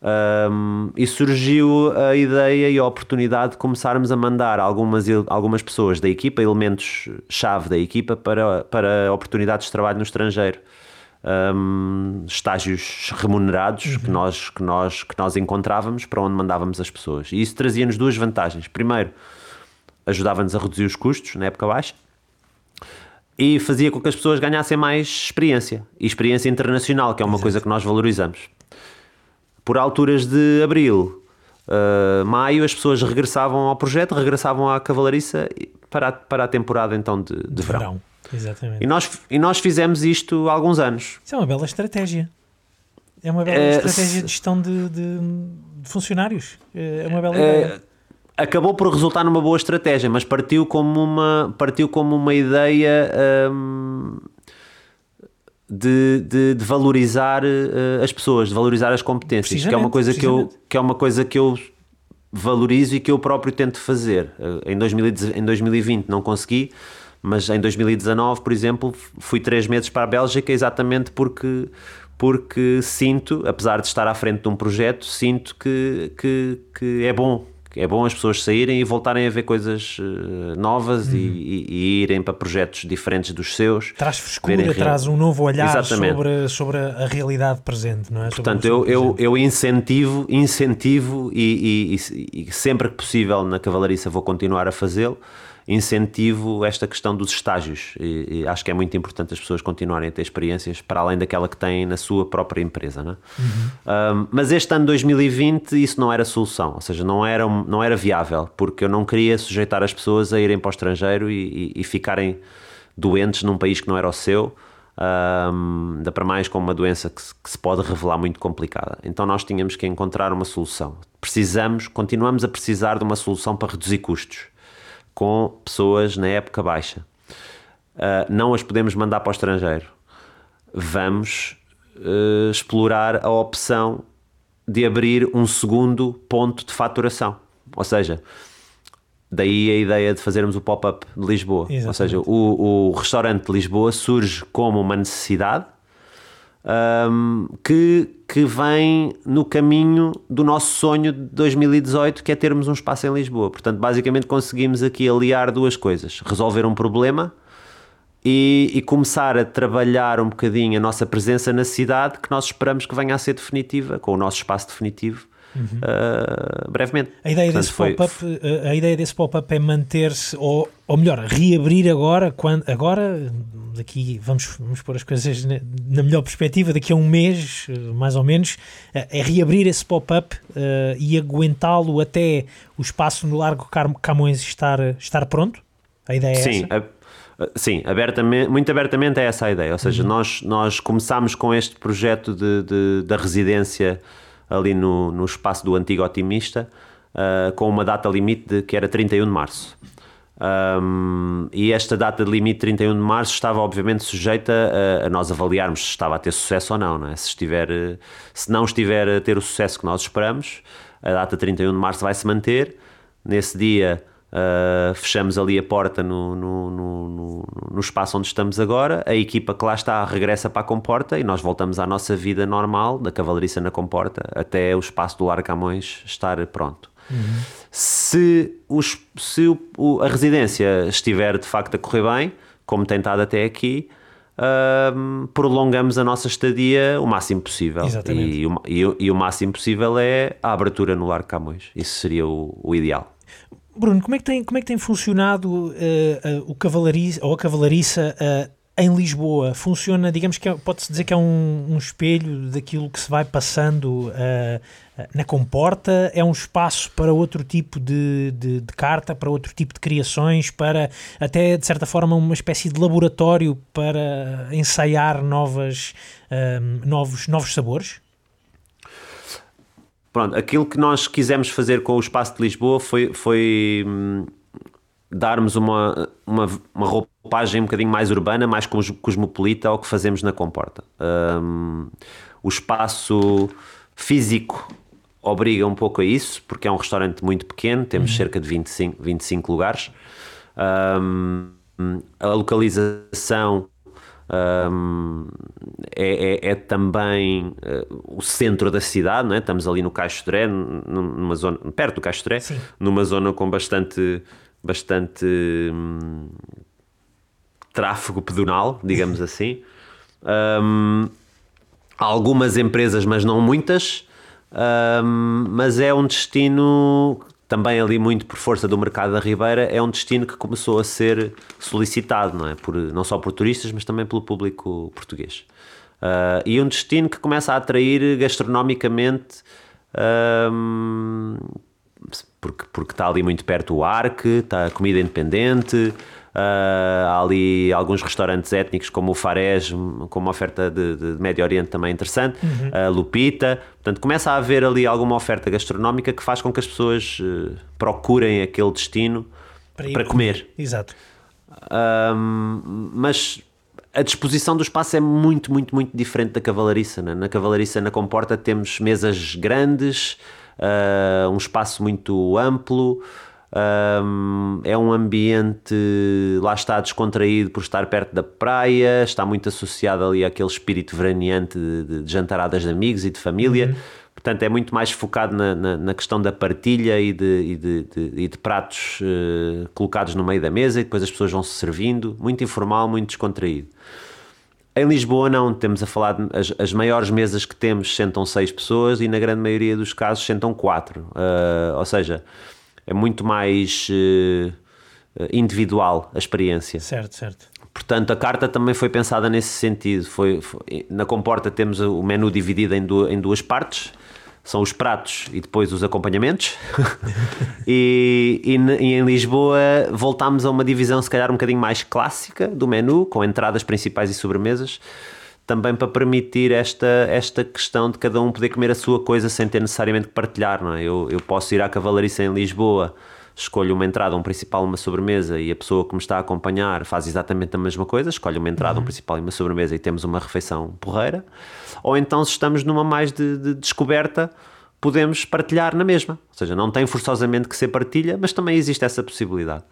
Um, e surgiu a ideia e a oportunidade de começarmos a mandar algumas, algumas pessoas da equipa, elementos-chave da equipa, para, para oportunidades de trabalho no estrangeiro. Um, estágios remunerados uhum. que, nós, que, nós, que nós encontrávamos para onde mandávamos as pessoas. E isso trazia-nos duas vantagens. Primeiro, ajudava-nos a reduzir os custos na época baixa e fazia com que as pessoas ganhassem mais experiência e experiência internacional, que é uma Exato. coisa que nós valorizamos. Por alturas de abril, uh, maio, as pessoas regressavam ao projeto, regressavam à cavalariça para a, para a temporada então de, de, de verão. verão. Exatamente. E nós, e nós fizemos isto há alguns anos. Isso é uma bela estratégia. É uma bela é, estratégia de gestão de, de, de, funcionários. É uma bela é, ideia acabou por resultar numa boa estratégia, mas partiu como uma, partiu como uma ideia hum, de, de, de, valorizar uh, as pessoas, de valorizar as competências, que é uma coisa que eu que é uma coisa que eu valorizo e que eu próprio tento fazer. Em, 2000, em 2020 não consegui, mas em 2019, por exemplo, fui três meses para a Bélgica exatamente porque porque sinto, apesar de estar à frente de um projeto, sinto que, que, que é bom é bom as pessoas saírem e voltarem a ver coisas uh, novas e, e, e, irem para projetos diferentes dos seus. Traz frescura, traz um novo olhar sobre, sobre a realidade presente, não é? Portanto, eu, eu, eu, incentivo, incentivo e, e, sempre que possível na cavalariça vou continuar a fazê-lo incentivo esta questão dos estágios e, e, acho que é muito importante as pessoas continuarem a ter experiências para além daquela que têm na sua própria empresa. Não é? uhum. um, mas este ano 2020 isso não era solução, ou seja, não era, não era viável, porque eu não queria sujeitar as pessoas a irem para o estrangeiro e, e, e ficarem doentes num país que não era o seu. Um, ainda para mais com uma doença que se, que se pode revelar muito complicada. Então nós tínhamos que encontrar uma solução. Precisamos, continuamos a precisar de uma solução para reduzir custos com pessoas na época baixa. Uh, não as podemos mandar para o estrangeiro. Vamos uh, explorar a opção de abrir um segundo ponto de faturação. Ou seja, daí a ideia de fazermos o pop-up de Lisboa. Exatamente. Ou seja, o, o restaurante de Lisboa surge como uma necessidade um, que, que vem no caminho do nosso sonho de 2018, que é termos um espaço em Lisboa. Portanto, basicamente conseguimos aqui aliar duas coisas: resolver um problema e, e, começar a trabalhar um bocadinho a nossa presença na cidade, que nós esperamos que venha a ser definitiva, com o nosso espaço definitivo uhum. uh, brevemente. A ideia, Portanto, desse foi... pop a ideia desse pop-up é manter-se, ou, ou melhor, reabrir agora, quando, agora, daqui, vamos, vamos pôr as coisas na, na melhor perspectiva, daqui a um mês, mais ou menos, é reabrir esse pop-up uh, e aguentá-lo até o espaço no Largo Camões estar, estar pronto? A ideia é Sim, essa? A Sim, abertamente, muito abertamente é essa a ideia. Ou seja, uhum. nós, nós começámos com este projeto de, de da residência ali no, no espaço do antigo otimista, uh, com uma data limite de, que era 31 de março. Um, e esta data de limite 31 de março estava obviamente sujeita a, a, nós avaliarmos se estava a ter sucesso ou não, não é? se, estiver, se não estiver a ter o sucesso que nós esperamos, a data 31 de março vai se manter. Nesse dia Uh, fechamos ali a porta no, no, no, no, espaço onde estamos agora. A equipa que lá está regressa para a comporta e nós voltamos à nossa vida normal, da cavalariça na comporta, até o espaço do Lar Camões estar pronto. Uhum. Se, os, se o, o, a residência estiver de facto a correr bem, como tem estado até aqui, uh, prolongamos a nossa estadia o máximo possível. Exatamente. E, e, e, o máximo possível é a abertura no Lar Camões. Isso seria o, o ideal. Bruno, como é que tem, como é que tem funcionado uh, uh, o cavalariça, ou a cavalariça uh, em Lisboa? Funciona, digamos que é, pode-se dizer que é um, um, espelho daquilo que se vai passando na comporta? É um espaço para outro tipo de, de, de, carta, para outro tipo de criações, para até de certa forma uma espécie de laboratório para ensaiar novas, novos, novos sabores? Pronto, aquilo que nós quisemos fazer com o Espaço de Lisboa foi, foi hum, darmos uma, uma, uma, roupagem um bocadinho mais urbana, mais cosmopolita ao que fazemos na Comporta. Um, o espaço físico obriga um pouco a isso, porque é um restaurante muito pequeno, temos uhum. cerca de 25, 25 lugares. Um, a localização um, é, é, é, também uh, o centro da cidade, não é? estamos ali no Caixo numa zona, perto do Caixo numa zona com bastante, bastante hum, tráfego pedonal, digamos assim. Um, algumas empresas, mas não muitas, um, mas é um destino também ali muito por força do mercado da Ribeira, é um destino que começou a ser solicitado, não é? Por, não só por turistas, mas também pelo público português. Uh, e um destino que começa a atrair gastronomicamente, um, porque, porque está ali muito perto o Arque, está a comida independente, Uh, há ali alguns restaurantes étnicos como o Fares, com uma oferta de, de Médio Oriente também interessante, uhum. uh, Lupita. Portanto, começa a haver ali alguma oferta gastronómica que faz com que as pessoas uh, procurem aquele destino para, para comer. Exato. mas a disposição do espaço é muito, muito, muito diferente da cavalariça. Né? Na cavalariça, na comporta, temos mesas grandes, um espaço muito amplo. Um, é um ambiente, lá está, descontraído por estar perto da praia, está muito associado ali àquele espírito veraneante de, de jantaradas de amigos e de família. Uhum. Portanto, é muito mais focado na, na, na questão da partilha e de, e de, de pratos uh, colocados no meio da mesa e depois as pessoas vão se servindo. Muito informal, muito descontraído. Em Lisboa, não, temos a falar, de, as, as maiores mesas que temos sentam seis pessoas e na grande maioria dos casos sentam quatro. Uh, ou seja, é muito mais uh, individual a experiência. Certo, certo. Portanto, a carta também foi pensada nesse sentido. Foi, foi na comporta temos o menu dividido em, duas, em duas partes. São os pratos e depois os acompanhamentos. e, e, e, em Lisboa voltámos a uma divisão, se calhar, um bocadinho mais clássica do menu, com entradas principais e sobremesas também para permitir esta, esta questão de cada um poder comer a sua coisa sem ter necessariamente que partilhar. Não é? eu, eu posso ir à cavalariça em Lisboa, escolho uma entrada, um principal, uma sobremesa e a pessoa que me está a acompanhar faz exatamente a mesma coisa, escolhe uma entrada, uhum. um principal e uma sobremesa e temos uma refeição porreira. Ou então, se estamos numa mais de, de descoberta, podemos partilhar na mesma. Ou seja, não tem forçosamente que ser partilha, mas também existe essa possibilidade.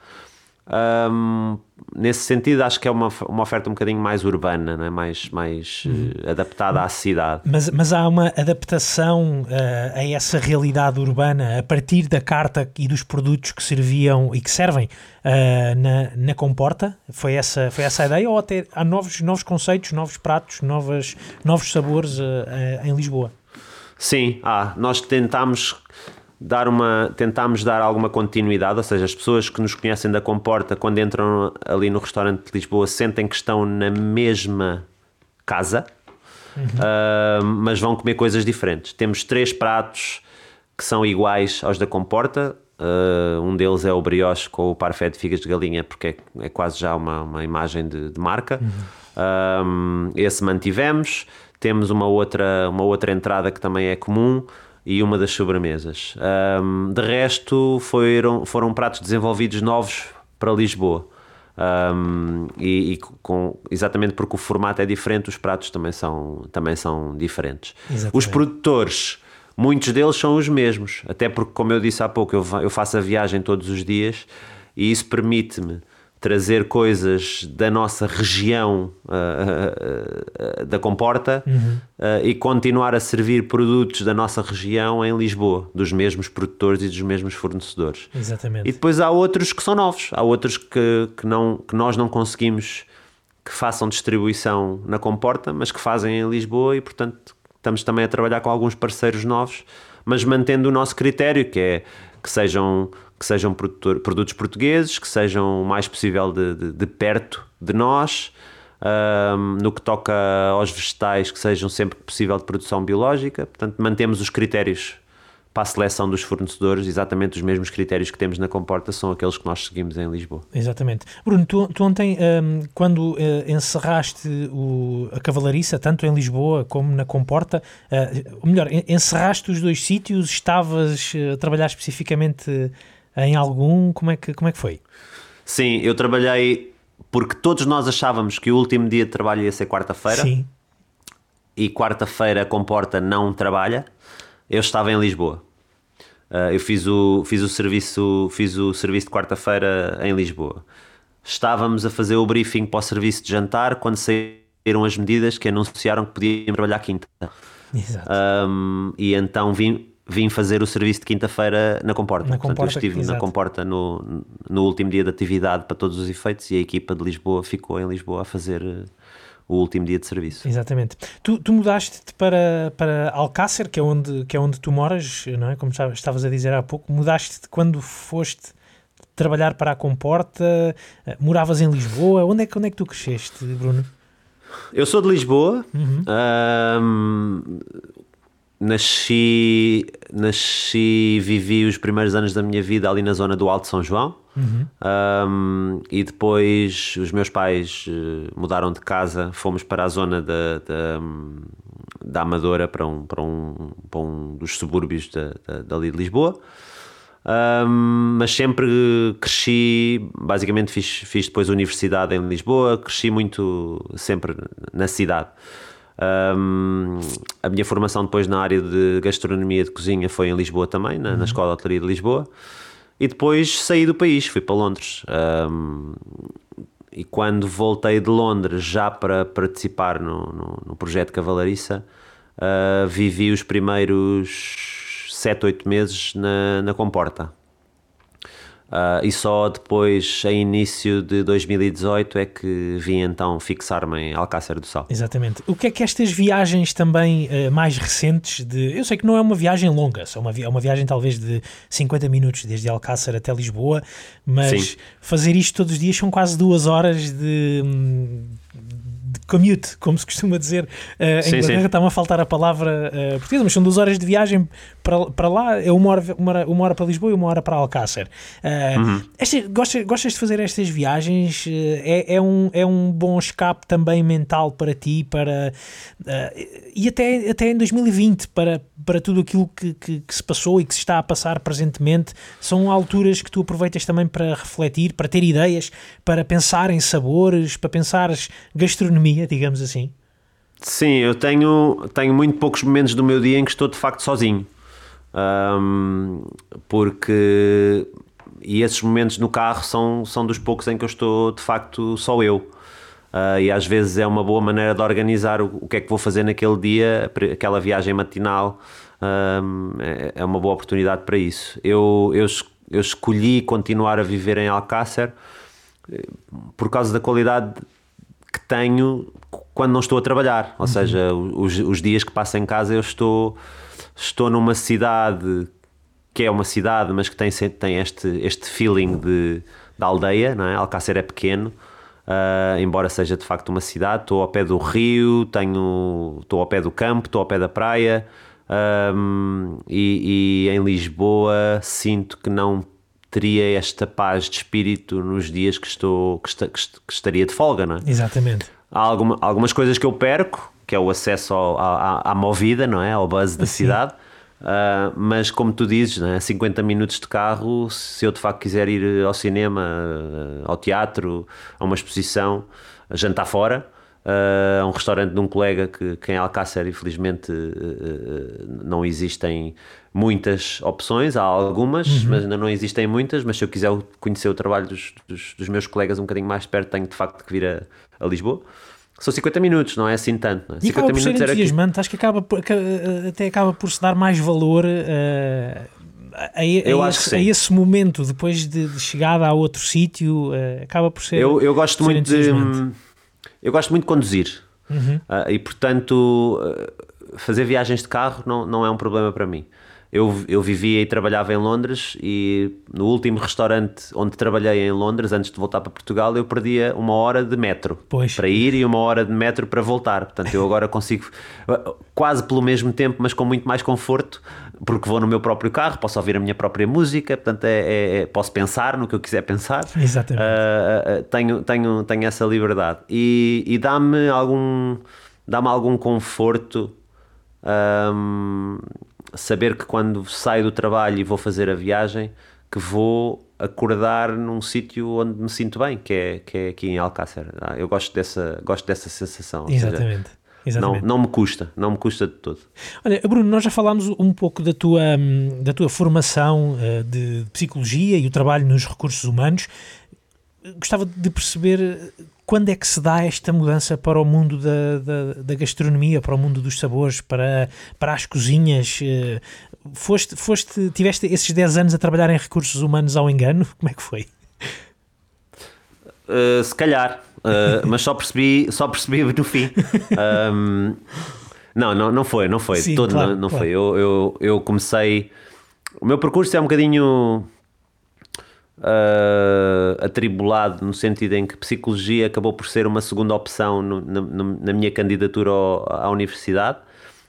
Um, nesse sentido, acho que é uma, uma oferta um bocadinho mais urbana, não é? mais, mais uh, adaptada à cidade. Mas, mas há uma adaptação uh, a essa realidade urbana a partir da carta e dos produtos que serviam e que servem uh, na, na comporta? Foi essa, foi essa a ideia? Ou até há novos, novos conceitos, novos pratos, novas, novos sabores em Lisboa? Sim, há. Nós tentámos dar uma, tentámos dar alguma continuidade, ou seja, as pessoas que nos conhecem da Comporta, quando entram ali no restaurante de Lisboa, sentem que estão na mesma casa, uhum. uh, mas vão comer coisas diferentes. Temos três pratos que são iguais aos da Comporta, Uh, um deles é o brioche com o parfait de figas de galinha, porque é, é quase já uma, uma imagem de, de marca. Uhum. Um, esse mantivemos. Temos uma outra, uma outra entrada que também é comum e uma das sobremesas. Um, de resto, foram, foram pratos desenvolvidos novos para Lisboa. Um, e, e com, exatamente porque o formato é diferente, os pratos também são, também são diferentes. Exatamente. Os produtores, muitos deles são os mesmos, até porque, como eu disse há pouco, eu, eu faço a viagem todos os dias e isso permite-me trazer coisas da nossa região uh, uh, uh, da Comporta uhum. e continuar a servir produtos da nossa região em Lisboa, dos mesmos produtores e dos mesmos fornecedores. Exatamente. E depois há outros que são novos, há outros que, que, não, que nós não conseguimos que façam distribuição na Comporta, mas que fazem em Lisboa e, portanto, estamos também a trabalhar com alguns parceiros novos, mas mantendo o nosso critério, que é que sejam que sejam produtos portugueses, que sejam o mais possível de, de, de perto de nós, no que toca aos vegetais, que sejam sempre possível de produção biológica. Portanto, mantemos os critérios para a seleção dos fornecedores, exatamente os mesmos critérios que temos na Comporta são aqueles que nós seguimos em Lisboa. Exatamente. Bruno, tu, tu ontem, um, quando uh, encerraste o, a cavalariça, tanto em Lisboa como na Comporta, uh, ou melhor, encerraste os dois sítios, estavas uh, a trabalhar especificamente em algum? Como é que, como é que foi? Sim, eu trabalhei porque todos nós achávamos que o último dia de trabalho ia ser quarta-feira. Sim. E quarta-feira Comporta não trabalha. Eu estava em Lisboa. Uh, eu fiz o, fiz o serviço fiz o serviço de quarta-feira em Lisboa. Estávamos a fazer o briefing para o serviço de jantar quando saíram as medidas que anunciaram que podíamos trabalhar quinta. Exato. Um, e então vim, vim fazer o serviço de quinta-feira na Comporta. Na Portanto, comporta, eu estive exato. na Comporta no, no último dia de atividade para todos os efeitos e a equipa de Lisboa ficou em Lisboa a fazer eh, o último dia de serviço. Exatamente. Tu, tu mudaste-te para, para Alcácer, que é, onde, que é onde tu moras, não é? Como estavas a dizer há pouco. Mudaste-te quando foste trabalhar para a Comporta? Eh, moravas em Lisboa? Onde é, que, onde é que tu cresceste, Bruno? Eu sou de Lisboa. Uhum. Um, nasci, nasci, vivi os primeiros anos da minha vida ali na zona do Alto São João. Uhum. Um, e depois os meus pais eh, mudaram de casa, fomos para a zona da, da, da Amadora, para um, para, um, para um dos subúrbios da, da, dali de Lisboa. Um, mas sempre cresci, basicamente fiz, fiz depois universidade em Lisboa, cresci muito sempre na cidade. Um, a minha formação depois na área de gastronomia de cozinha foi em Lisboa também, na, uhum. na Escola de Hotelaria de Lisboa. E depois saí do país, fui para Londres. Um, e quando voltei de Londres já para participar no, no, no projeto Cavalariça, uh, vivi os primeiros 7, 8 meses na, na Comporta. Uh, e só depois, em início de 2018, é que vim então fixar-me em Alcácer do Sal. Exatamente. O que é que estas viagens também uh, mais recentes de. Eu sei que não é uma viagem longa, é uma, vi é uma viagem talvez de 50 minutos desde Alcácer até Lisboa, mas Sim. fazer isto todos os dias são quase duas horas de. Commute, como se costuma dizer uh, em Inglaterra, está-me a faltar a palavra uh, portuguesa, mas são duas horas de viagem para, para lá, é uma hora, uma, hora, uma hora para Lisboa e uma hora para Alcácer. Uh, uhum. gostas, gostas de fazer estas viagens? É, é, um, é um bom escape também mental para ti, para, e até, até em 2020, para, para tudo aquilo que, que, que se passou e que se está a passar presentemente, são alturas que tu aproveitas também para refletir, para ter ideias, para pensar em sabores, para pensar gastronomia digamos assim? Sim, eu tenho, tenho muito poucos momentos do meu dia em que estou de facto sozinho. Um, porque. E esses momentos no carro são, são dos poucos em que eu estou de facto só eu. Uh, e às vezes é uma boa maneira de organizar o, o, que é que vou fazer naquele dia, aquela viagem matinal. Um, é, é, uma boa oportunidade para isso. Eu, eu, eu escolhi continuar a viver em Alcácer eh, por causa da qualidade que tenho quando não estou a trabalhar. Ou uhum. seja, os, os, dias que passo em casa eu estou, estou numa cidade que é uma cidade, mas que tem, tem este, este feeling de, de aldeia, não é? Alcácer é pequeno. Uh, embora seja de facto uma cidade, estou ao pé do rio, tenho, estou ao pé do campo, estou ao pé da praia, Um, e, e em Lisboa sinto que não teria esta paz de espírito nos dias que estou que, esta, que estaria de folga, não é? Exatamente. Há alguma, algumas coisas que eu perco, que é o acesso ao, à, à movida, não é? Ao buzz da Sim. cidade. Uh, mas como tu dizes, né, 50 minutos de carro, se eu de facto quiser ir ao cinema, ao teatro, a uma exposição, a jantar fora, a um restaurante de um colega que, que em Alcácer, infelizmente, uh, não existem muitas opções, há algumas, uhum. mas ainda não existem muitas. Mas se eu quiser conhecer o trabalho dos, dos, dos meus colegas um bocadinho mais perto, tenho de facto que vir a, a Lisboa. São 50 minutos, não é assim tanto. É? E 50 acaba por minutos ser entusiasmante, acho que acaba por, até acaba por se dar mais valor uh, a, a, eu a, esse, a, esse, momento, depois de, de chegada a outro sítio, uh, acaba por ser. Eu, eu gosto muito de. Eu gosto muito de conduzir. Uhum. Uh, e portanto, fazer viagens de carro não, não é um problema para mim. Eu, eu vivia e trabalhava em Londres e no último restaurante onde trabalhei em Londres, antes de voltar para Portugal, eu perdia uma hora de metro pois. para ir e uma hora de metro para voltar. Portanto, eu agora consigo, quase pelo mesmo tempo, mas com muito mais conforto, porque vou no meu próprio carro, posso ouvir a minha própria música, portanto, é, é, é posso pensar no que eu quiser pensar. Exatamente. Uh, uh, tenho, tenho, tenho essa liberdade e, e dá-me algum, dá algum conforto. Um, saber que quando saio do trabalho e vou fazer a viagem, que vou acordar num sítio onde me sinto bem, que é, que é aqui em Alcácer. Ah, eu gosto dessa, gosto dessa sensação. Exatamente. Seja, Exatamente. Não, não me custa, não me custa de todo. Olha, Bruno, nós já falámos um pouco da tua, da tua formação eh, de psicologia e o trabalho nos recursos humanos. Gostava de perceber quando é que se dá esta mudança para o mundo da, da, da gastronomia, para o mundo dos sabores, para, para as cozinhas? Eh, foste, foste, tiveste esses 10 anos a trabalhar em recursos humanos ao engano? Como é que foi? Uh, se calhar, uh, mas só percebi, só percebi no fim. Um, não, não, não foi, não foi. Sim, Todo claro, não, não claro. foi. Eu, eu, eu comecei. O meu percurso é um bocadinho uh, atribulado no sentido em que psicologia acabou por ser uma segunda opção no, na, na, minha candidatura ao, à universidade.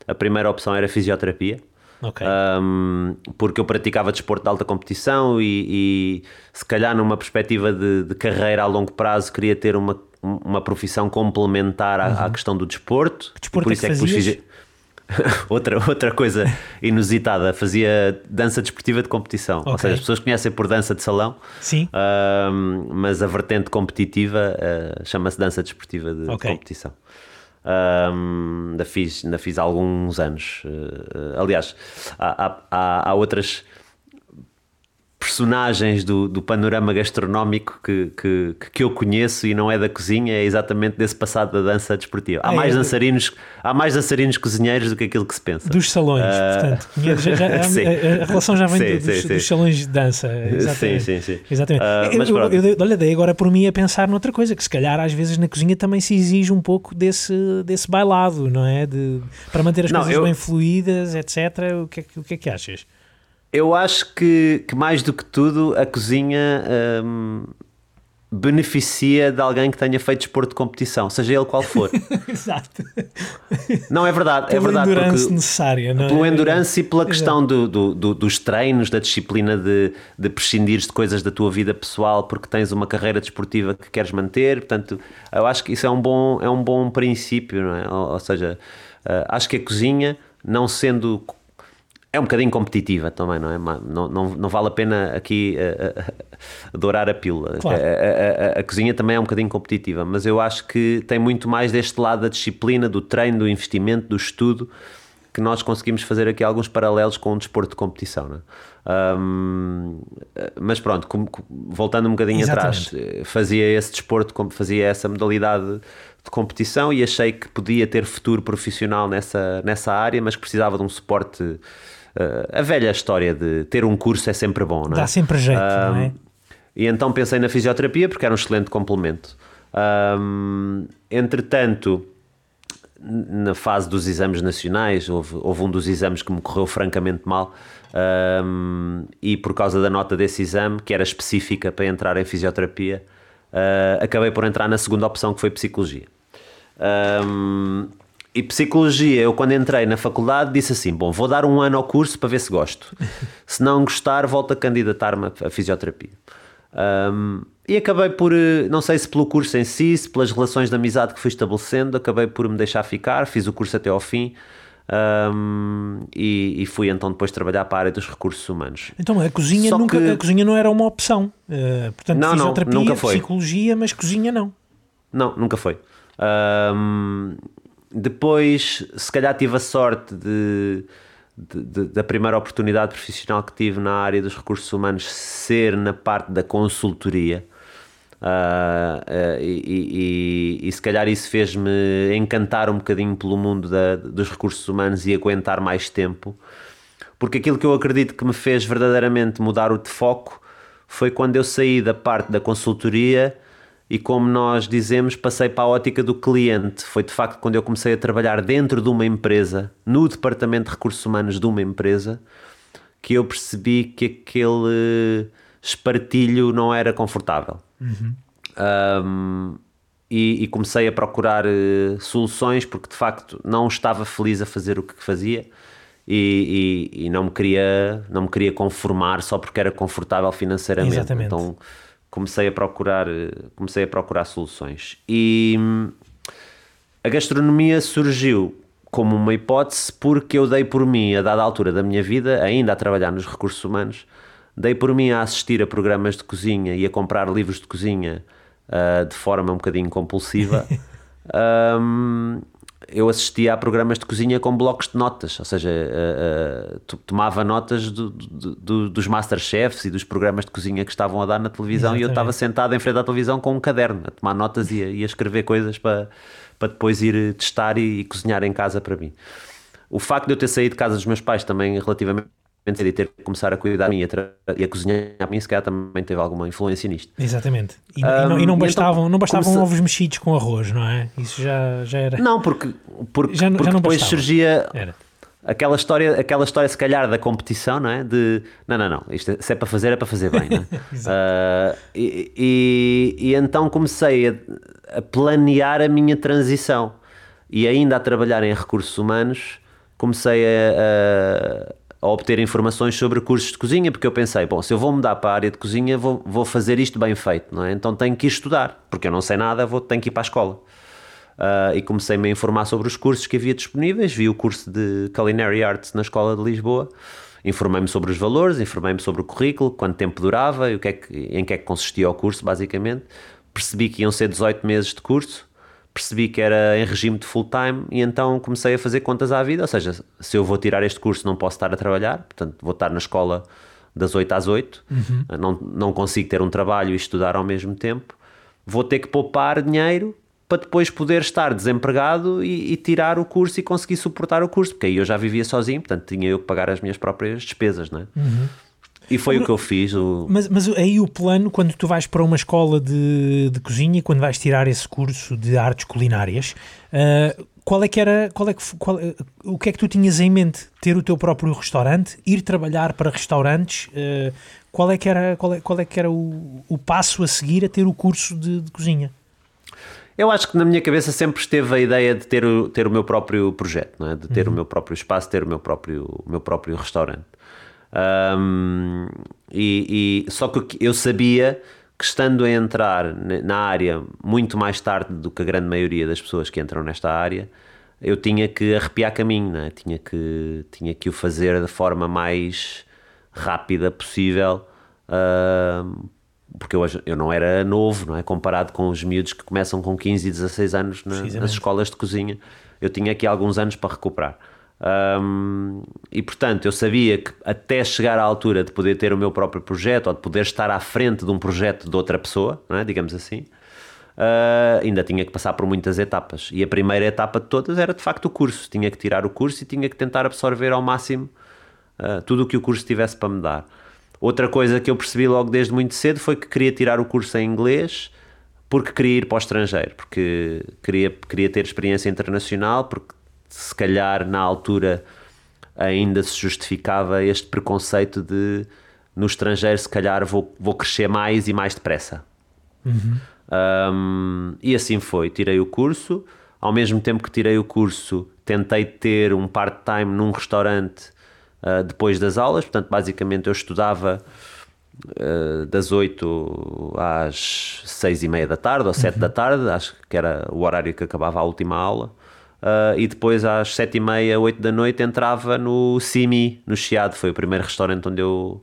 A primeira opção era fisioterapia. Okay. Um, porque eu praticava desporto de alta competição e, e se calhar numa perspectiva de, de, carreira a longo prazo queria ter uma, uma profissão complementar à, uhum. à questão do desporto. Que desporto por é isso é que, é que outra, outra coisa inusitada, fazia dança desportiva de competição. Okay. Ou seja, as pessoas conhecem por dança de salão, Sim. Uh, mas a vertente competitiva uh, chama-se dança desportiva de, okay. de competição. Um, ainda, fiz, ainda fiz há alguns anos. Uh, aliás, há, há, há outras personagens do, do panorama gastronómico que, que, que eu conheço e não é da cozinha, é exatamente desse passado da dança desportiva. Há, ah, mais, é, dançarinos, há mais dançarinos cozinheiros do que aquilo que se pensa. Dos salões, uh, portanto. Já, já, a, a, relação já vem sim, dos, sim, dos, salões de dança. Exatamente. Sim, sim, sim. Exatamente. Uh, mas eu, eu, eu, olha, dei agora por mim a pensar noutra coisa, que se calhar às vezes na cozinha também se exige um pouco desse, desse bailado, não é? De, para manter as não, coisas eu... bem fluídas, etc. O que, é, o que é que achas? Eu acho que, que mais do que tudo a cozinha hum, beneficia de alguém que tenha feito desporto de competição, seja ele qual for. Exato. Não, é verdade. Pela é verdade endurance necessária, não é? Pelo endurance e pela questão do, do, do, dos treinos, da disciplina de, de prescindir de coisas da tua vida pessoal porque tens uma carreira desportiva que queres manter. Portanto, eu acho que isso é um bom, é um bom princípio, não é? Ou, ou seja, uh, acho que a cozinha, não sendo é um bocadinho competitiva também, não é? Não, não, não vale a pena aqui uh, uh, dourar a pílula. Claro. A, a, a, cozinha também é um bocadinho competitiva, mas eu acho que tem muito mais deste lado da disciplina, do treino, do investimento, do estudo, que nós conseguimos fazer aqui alguns paralelos com o desporto de competição, não é? Um, mas pronto, voltando um bocadinho Exatamente. atrás, fazia esse desporto, fazia essa modalidade de competição e achei que podia ter futuro profissional nessa, nessa área, mas que precisava de um suporte a velha história de ter um curso é sempre bom, não é? Dá sempre jeito, não é? E então pensei na fisioterapia porque era um excelente complemento. Um, entretanto, na fase dos exames nacionais, houve, houve, um dos exames que me correu francamente mal, um, e por causa da nota desse exame, que era específica para entrar em fisioterapia, uh, acabei por entrar na segunda opção, que foi psicologia. Um, e psicologia, eu quando entrei na faculdade disse assim: bom, vou dar um ano ao curso para ver se gosto. se não gostar, volto a candidatar-me a fisioterapia. Um, e acabei por, eh, não sei se pelo curso em si, se pelas relações de amizade que fui estabelecendo, acabei por me deixar ficar, fiz o curso até ao fim. Um, e, e, fui então depois trabalhar para a área dos recursos humanos. Então a cozinha, nunca, que... a cozinha não era uma opção. Uh, portanto, não, fisioterapia, não, nunca foi. psicologia, mas cozinha não. Não, nunca foi. Um, depois, se calhar tive a sorte de, de, de, da primeira oportunidade profissional que tive na área dos recursos humanos ser na parte da consultoria. Uh, uh, e, e, e, se calhar isso fez-me encantar um bocadinho pelo mundo da, dos recursos humanos e aguentar mais tempo, porque aquilo que eu acredito que me fez verdadeiramente mudar o de foco foi quando eu saí da parte da consultoria e como nós dizemos, passei para a ótica do cliente. Foi de facto quando eu comecei a trabalhar dentro de uma empresa, no departamento de recursos humanos de uma empresa, que eu percebi que aquele espartilho não era confortável. Uhum. Um, e, e, comecei a procurar uh, soluções porque de facto não estava feliz a fazer o que fazia e, e, e, não me queria não me queria conformar só porque era confortável financeiramente. Exatamente. Então comecei a procurar, comecei a procurar soluções. E hum, a gastronomia surgiu como uma hipótese porque eu dei por mim, a dada altura da minha vida, ainda a trabalhar nos recursos humanos, dei por mim a assistir a programas de cozinha e a comprar livros de cozinha uh, de forma um bocadinho compulsiva. um, eu assistia a programas de cozinha com blocos de notas, ou seja, uh, uh, tomava notas do, do, do, dos Masterchefs e dos programas de cozinha que estavam a dar na televisão Exatamente. e eu estava sentado em frente à televisão com um caderno, a tomar notas e a, e a escrever coisas para, para depois ir testar e, e cozinhar em casa para mim. O facto de eu ter saído de casa dos meus pais também relativamente e ter que começar a cuidar de mim e a, cozinhar a mim, se calhar também teve alguma influência nisto. Exatamente. E, um, e não, e não bastavam, então, não bastavam comece... ovos mexidos com arroz, não é? Isso já, já era. Não, porque, porque, já, porque já depois bastava. surgia. Era. Aquela história, aquela história, se calhar, da competição, não é? De não, não, não, isto é, se é para fazer, é para fazer bem, não é? uh, e, e, e, então comecei a, a planear a minha transição e ainda a trabalhar em recursos humanos, comecei a, a obter informações sobre cursos de cozinha, porque eu pensei, bom, se eu vou mudar para a área de cozinha, vou, vou fazer isto bem feito, não é? Então tenho que ir estudar, porque eu não sei nada, vou, tenho que ir para a escola. Uh, e comecei-me a informar sobre os cursos que havia disponíveis, vi o curso de Culinary Arts na Escola de Lisboa, informei-me sobre os valores, informei-me sobre o currículo, quanto tempo durava, e o que é que, em que é que consistia o curso, basicamente. Percebi que iam ser 18 meses de curso, percebi que era em regime de full time e então comecei a fazer contas à vida, ou seja, se eu vou tirar este curso não posso estar a trabalhar, portanto vou estar na escola das 8 às 8, uhum. não, não consigo ter um trabalho e estudar ao mesmo tempo, vou ter que poupar dinheiro para depois poder estar desempregado e, e, tirar o curso e conseguir suportar o curso, porque aí eu já vivia sozinho, portanto tinha eu que pagar as minhas próprias despesas, não é? Uhum. E foi o que eu fiz. O... Mas, mas aí o plano, quando tu vais para uma escola de, de cozinha, quando vais tirar esse curso de artes culinárias, uh, qual é que era, qual é que, qual, o que é que tu tinhas em mente? Ter o teu próprio restaurante? Ir trabalhar para restaurantes? Uh, qual é que era, qual é, qual é que era o, o passo a seguir a ter o curso de, de cozinha? Eu acho que na minha cabeça sempre esteve a ideia de ter o, ter o meu próprio projeto, é? de ter uhum. o meu próprio espaço, ter o meu próprio, o meu próprio restaurante. Um, e, e, só que eu sabia que estando a entrar na área muito mais tarde do que a grande maioria das pessoas que entram nesta área, eu tinha que arrepiar caminho, né? tinha, que, tinha que o fazer da forma mais rápida possível, uh, porque eu, eu não era novo, não é? Comparado com os miúdos que começam com 15 e 16 anos na, nas escolas de cozinha, eu tinha aqui alguns anos para recuperar. Um, e portanto, eu sabia que até chegar à altura de poder ter o meu próprio projeto ou de poder estar à frente de um projeto de outra pessoa, é? digamos assim, uh, ainda tinha que passar por muitas etapas. E a primeira etapa de todas era de facto o curso. Tinha que tirar o curso e tinha que tentar absorver ao máximo uh, tudo o que o curso tivesse para me dar. Outra coisa que eu percebi logo desde muito cedo foi que queria tirar o curso em inglês porque queria ir para o estrangeiro, porque queria, queria ter experiência internacional, porque se calhar na altura ainda se justificava este preconceito de no estrangeiro se calhar vou, vou crescer mais e mais depressa. Uhum. Um, e assim foi, tirei o curso, ao mesmo tempo que tirei o curso, tentei ter um part-time num restaurante uh, depois das aulas, portanto, basicamente eu estudava uh, das 8 às 6 e meia da tarde ou 7 uhum. da tarde, acho que era o horário que acabava a última aula. Uh, e depois às 7 e meia, 8 da noite entrava no Simi, no Chiado, foi o primeiro restaurante onde eu,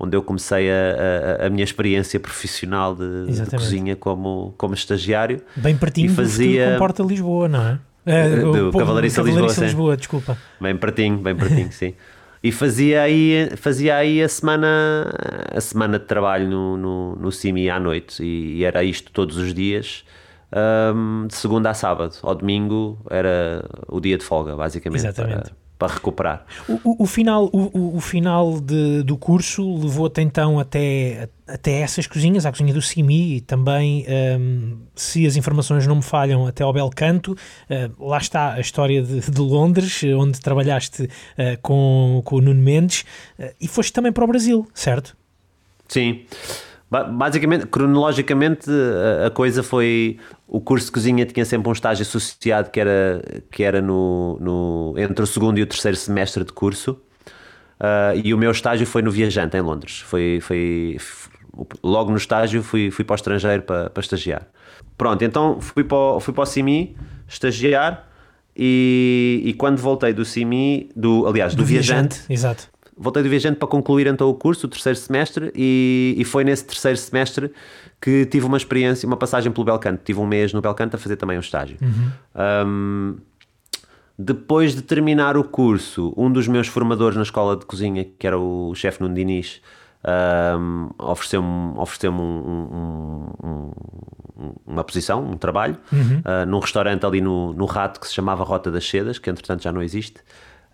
onde eu comecei a, a, a minha experiência profissional de, de, cozinha como, como estagiário. Bem pertinho e fazia... do Porta Lisboa, não é? é do Cavalariça Lisboa, Lisboa, desculpa. Bem pertinho, bem pertinho, sim. E fazia aí, fazia aí a semana a semana de trabalho no, no, no CIMI à noite e, e era isto todos os dias um, de segunda a sábado. Ao domingo era o dia de folga, basicamente. Exatamente. Para, para recuperar. O, o, final, o, o final de, do curso levou-te então até, até essas cozinhas, à cozinha do Simi e também, um, se as informações não me falham, até ao Belcanto. Uh, lá está a história de, de Londres, onde trabalhaste uh, com, com o Nuno Mendes uh, e foste também para o Brasil, certo? Sim. Basicamente, cronologicamente, a coisa foi. O curso de cozinha tinha sempre um estágio associado que era, que era no, no entre o segundo e o terceiro semestre de curso. Uh, e o meu estágio foi no Viajante, em Londres. Foi, foi, logo no estágio fui, fui para o estrangeiro para, para estagiar. Pronto, então fui para o, fui para o CIMI estagiar e, e quando voltei do CIMI, do, aliás, do, do viajante, viajante, exato voltei do viajante para concluir então o curso, o terceiro semestre, e, e, foi nesse terceiro semestre que tive uma experiência, uma passagem pelo Belcanto. Tive um mês no Belcanto a fazer também um estágio. Uhum. Um, depois de terminar o curso, um dos meus formadores na escola de cozinha, que era o chefe Nuno Diniz, um, ofereceu-me ofereceu um, um, uma posição, um trabalho, uhum. uh, num restaurante ali no, no Rato que se chamava Rota das Sedas, que entretanto já não existe.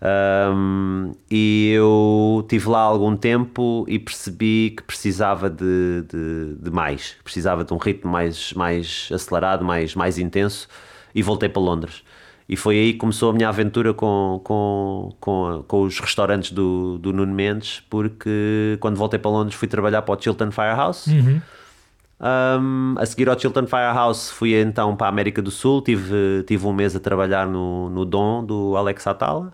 Um, e eu tive lá algum tempo e percebi que precisava de, de, de, mais, precisava de um ritmo mais, mais acelerado, mais, mais intenso, e voltei para Londres. E foi aí que começou a minha aventura com, com, com, com os restaurantes do, do Nuno Mendes, porque quando voltei para Londres fui trabalhar para o Chilton Firehouse. Uhum. Um, a seguir ao Chilton Firehouse fui então para a América do Sul, tive, tive um mês a trabalhar no, no Dom do Alex Atala.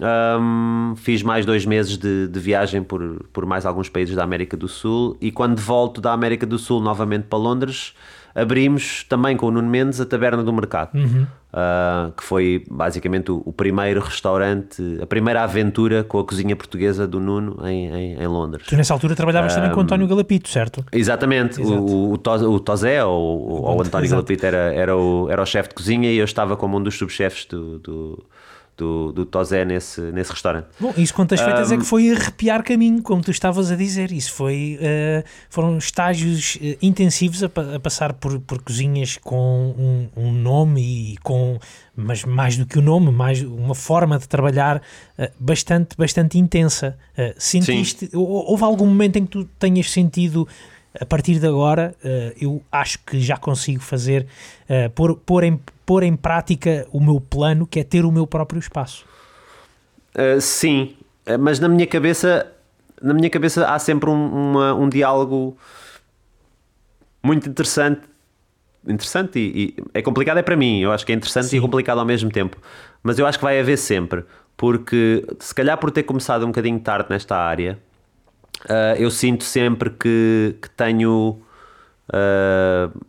Um, fiz mais dois meses de, de, viagem por, por mais alguns países da América do Sul e quando volto da América do Sul novamente para Londres, abrimos também com o Nuno Mendes a Taberna do Mercado, uhum. uh, que foi basicamente o, o, primeiro restaurante, a primeira aventura com a cozinha portuguesa do Nuno em, em, em Londres. Tu nessa altura trabalhavas um, também com o António Galapito, certo? Exatamente, o, o, o Tozé ou, ou o António Galapito era, era o, era o chefe de cozinha e eu estava como um dos subchefes do, do do, do Tozé nesse, nesse restaurante. Bom, isso quantas feitas um, é que foi arrepiar caminho, como tu estavas a dizer. Isso foi, uh, foram estágios uh, intensivos a, a, passar por, por cozinhas com um, um, nome e com, mas mais do que o um nome, mais uma forma de trabalhar uh, bastante, bastante intensa. sentiste, Sim. houve algum momento em que tu tenhas sentido a partir de agora, eu acho que já consigo fazer, pôr, pôr em pôr em prática o meu plano, que é ter o meu próprio espaço. Uh, sim, eh, mas na minha cabeça, na minha cabeça há sempre um, uma, um diálogo muito interessante. Interessante e, e, é complicado é para mim, eu acho que é interessante sim. e complicado ao mesmo tempo, mas eu acho que vai haver sempre, porque se calhar por ter começado um bocadinho tarde nesta área, uh, eu sinto sempre que, que tenho uh,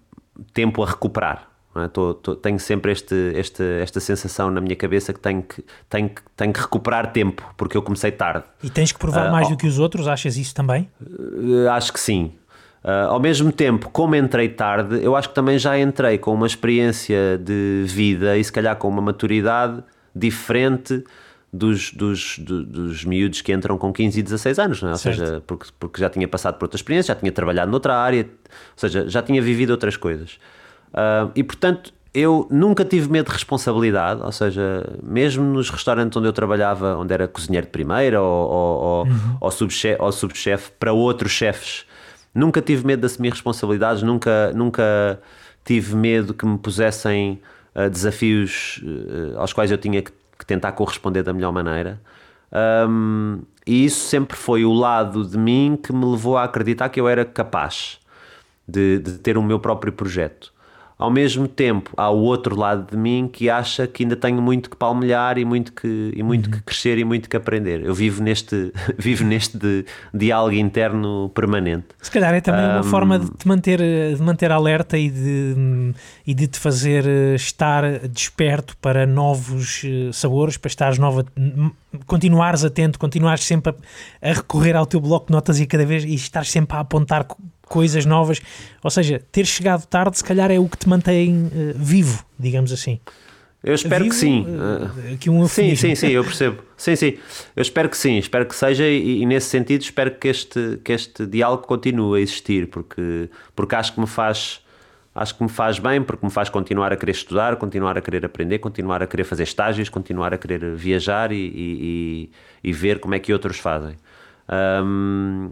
tempo a recuperar. É? Tô, tô, tenho sempre este, este, esta sensação na minha cabeça que tenho, que tenho que tenho que recuperar tempo, porque eu comecei tarde. E tens que provar uh, mais do que os outros? Achas isso também? Uh, acho que sim. Uh, ao mesmo tempo, como entrei tarde, eu acho que também já entrei com uma experiência de vida e se calhar com uma maturidade diferente dos, dos, dos, dos miúdos que entram com 15 e 16 anos, não é? ou seja, porque, porque já tinha passado por outra experiência, já tinha trabalhado noutra área, ou seja, já tinha vivido outras coisas. Uh, e portanto, eu nunca tive medo de responsabilidade, ou seja, mesmo nos restaurantes onde eu trabalhava, onde era cozinheiro de primeira ou, ou, uhum. ou, subchefe, ou subchefe para outros chefes, nunca tive medo de assumir responsabilidades, nunca, nunca tive medo que me pusessem uh, desafios uh, aos quais eu tinha que, que, tentar corresponder da melhor maneira. Um, e isso sempre foi o lado de mim que me levou a acreditar que eu era capaz de, de ter o meu próprio projeto. Ao mesmo tempo, há o outro lado de mim que acha que ainda tenho muito que palmilhar e muito que, e muito uhum. que crescer e muito que aprender. Eu vivo neste, vivo neste de, diálogo interno permanente. Se calhar é também um, uma forma de te manter, de manter alerta e de, e de te fazer eh, estar desperto para novos eh, sabores, para estares nova, continuares atento, continuares sempre a, a recorrer ao teu bloco de notas e cada vez e estar sempre a apontar coisas novas. Ou seja, ter chegado tarde, se calhar, é o que te mantém uh, vivo, digamos assim. Eu espero vivo, que sim. Uh, aqui um sim, sim, sim, eu percebo. Sim, sim. Eu espero que sim, espero que seja e, e, nesse sentido espero que este, que este diálogo continue a existir, porque, porque acho que me faz acho que me faz bem porque me faz continuar a querer estudar, continuar a querer aprender, continuar a querer fazer estágios, continuar a querer viajar e, e, e ver como é que outros fazem. Um,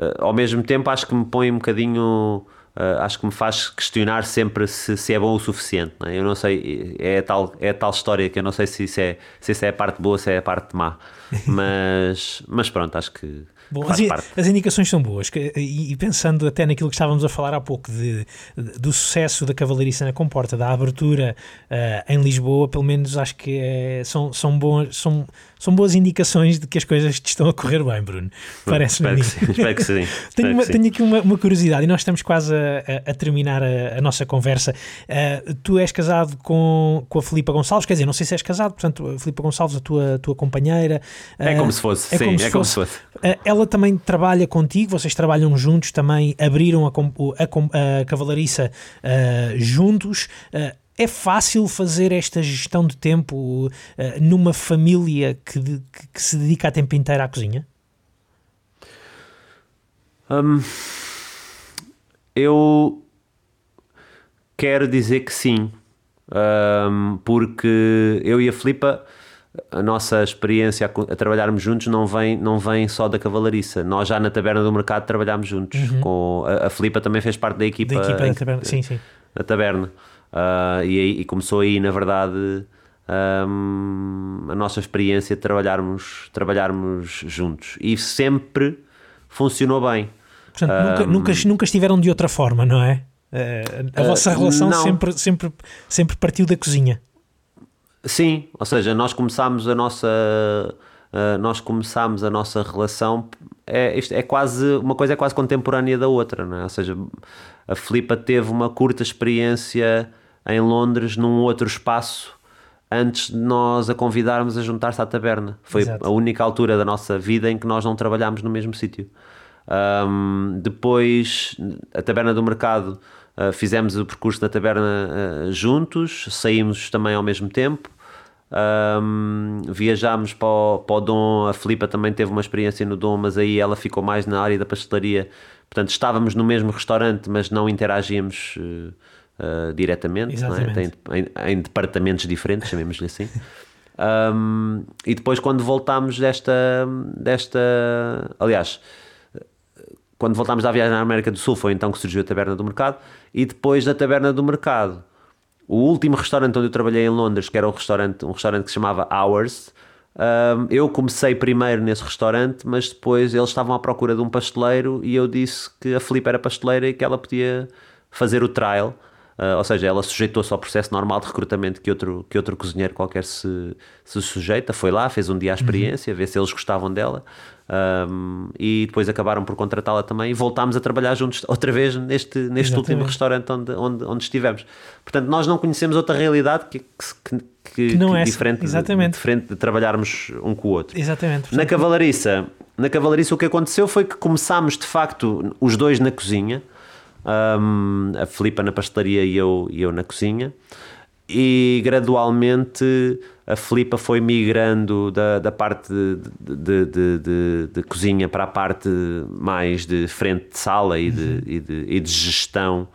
uh, ao mesmo tempo acho que me põe um bocadinho uh, acho que me faz questionar sempre se, se é bom o suficiente não é? eu não sei, é tal, é tal história que eu não sei se isso é, se isso é a parte boa se é a parte má mas, mas pronto, acho que Bom, as, as, indicações são boas e, e, pensando até naquilo que estávamos a falar há pouco de, de do sucesso da Cavalariça na Comporta, da abertura uh, em Lisboa, pelo menos acho que é, são, são, boas, são, são boas indicações de que as coisas te estão a correr bem, Bruno. Parece-me a mim. espero que sim. tenho, uma, que tenho aqui uma, uma, curiosidade e nós estamos quase a, a, terminar a, a, nossa conversa. Uh, tu és casado com, com a Filipa Gonçalves, quer dizer, não sei se és casado, portanto, a Filipa Gonçalves, a tua, tua companheira. É como se fosse, é sim, como é como se fosse. ela ela também trabalha contigo, vocês trabalham juntos também, abriram a, a, a cavalariça uh, juntos. É fácil fazer esta gestão de tempo uh, numa família que, que, que, se dedica a tempo inteiro à cozinha? Um, eu quero dizer que sim, um, porque eu e a Filipa a nossa experiência a, trabalharmos juntos não vem, não vem só da cavalariça. Nós já na taberna do mercado trabalhámos juntos. Uhum. Com, a, a Filipa também fez parte da equipa, da equipa da taberna. Sim, sim. Da taberna. Uh, e, e, começou aí, na verdade, um, a nossa experiência de trabalharmos, trabalharmos juntos. E sempre funcionou bem. Portanto, um, nunca, nunca, nunca estiveram de outra forma, não é? Uh, a vossa relação sempre, sempre, sempre partiu da cozinha. Sim, ou seja, nós começámos a nossa uh, nós começámos a nossa relação é, isto é quase uma coisa é quase contemporânea da outra, não é? Ou seja, a Filipa teve uma curta experiência em Londres num outro espaço antes de nós a convidarmos a juntar-se à taberna. Foi Exato. a única altura da nossa vida em que nós não trabalhámos no mesmo sítio. Um, depois, a taberna do mercado Uh, fizemos o percurso da taberna uh, juntos, saímos também ao mesmo tempo. Um, viajámos para o, para o Dom, a Filipa também teve uma experiência no Dom, mas aí ela ficou mais na área da pastelaria. Portanto, estávamos no mesmo restaurante, mas não interagíamos uh, diretamente, não é? em, em, departamentos diferentes, chamemos-lhe assim. Um, e depois, quando voltámos desta, desta. Aliás, quando voltámos da viagem na América do Sul, foi então que surgiu a Taberna do Mercado. E depois da Taberna do Mercado, o último restaurante onde eu trabalhei em Londres, que era um restaurante, um restaurante que se chamava Hours, um, eu comecei primeiro nesse restaurante, mas depois eles estavam à procura de um pasteleiro e eu disse que a Filipe era pasteleira e que ela podia fazer o trial. Uh, ou seja, ela sujeitou-se ao processo normal de recrutamento que outro, que outro cozinheiro qualquer se, se sujeita. Foi lá, fez um dia a uhum. experiência, uhum. ver se eles gostavam dela. Um, e depois acabaram por contratá-la também e voltámos a trabalhar juntos outra vez neste, neste último restaurante onde, onde, onde estivemos. Portanto, nós não conhecemos outra realidade que, que, que, que não é diferente, Exatamente. De, diferente de trabalharmos um com o outro. Exatamente. Portanto, na cavalariça, na cavalariça o que aconteceu foi que começámos de facto os dois na cozinha um, a Filipa na pastelaria e eu, e eu na cozinha. E gradualmente a Filipa foi migrando da, da parte de, de, de, de, cozinha para a parte mais de frente de sala e de, uhum. e de, e de gestão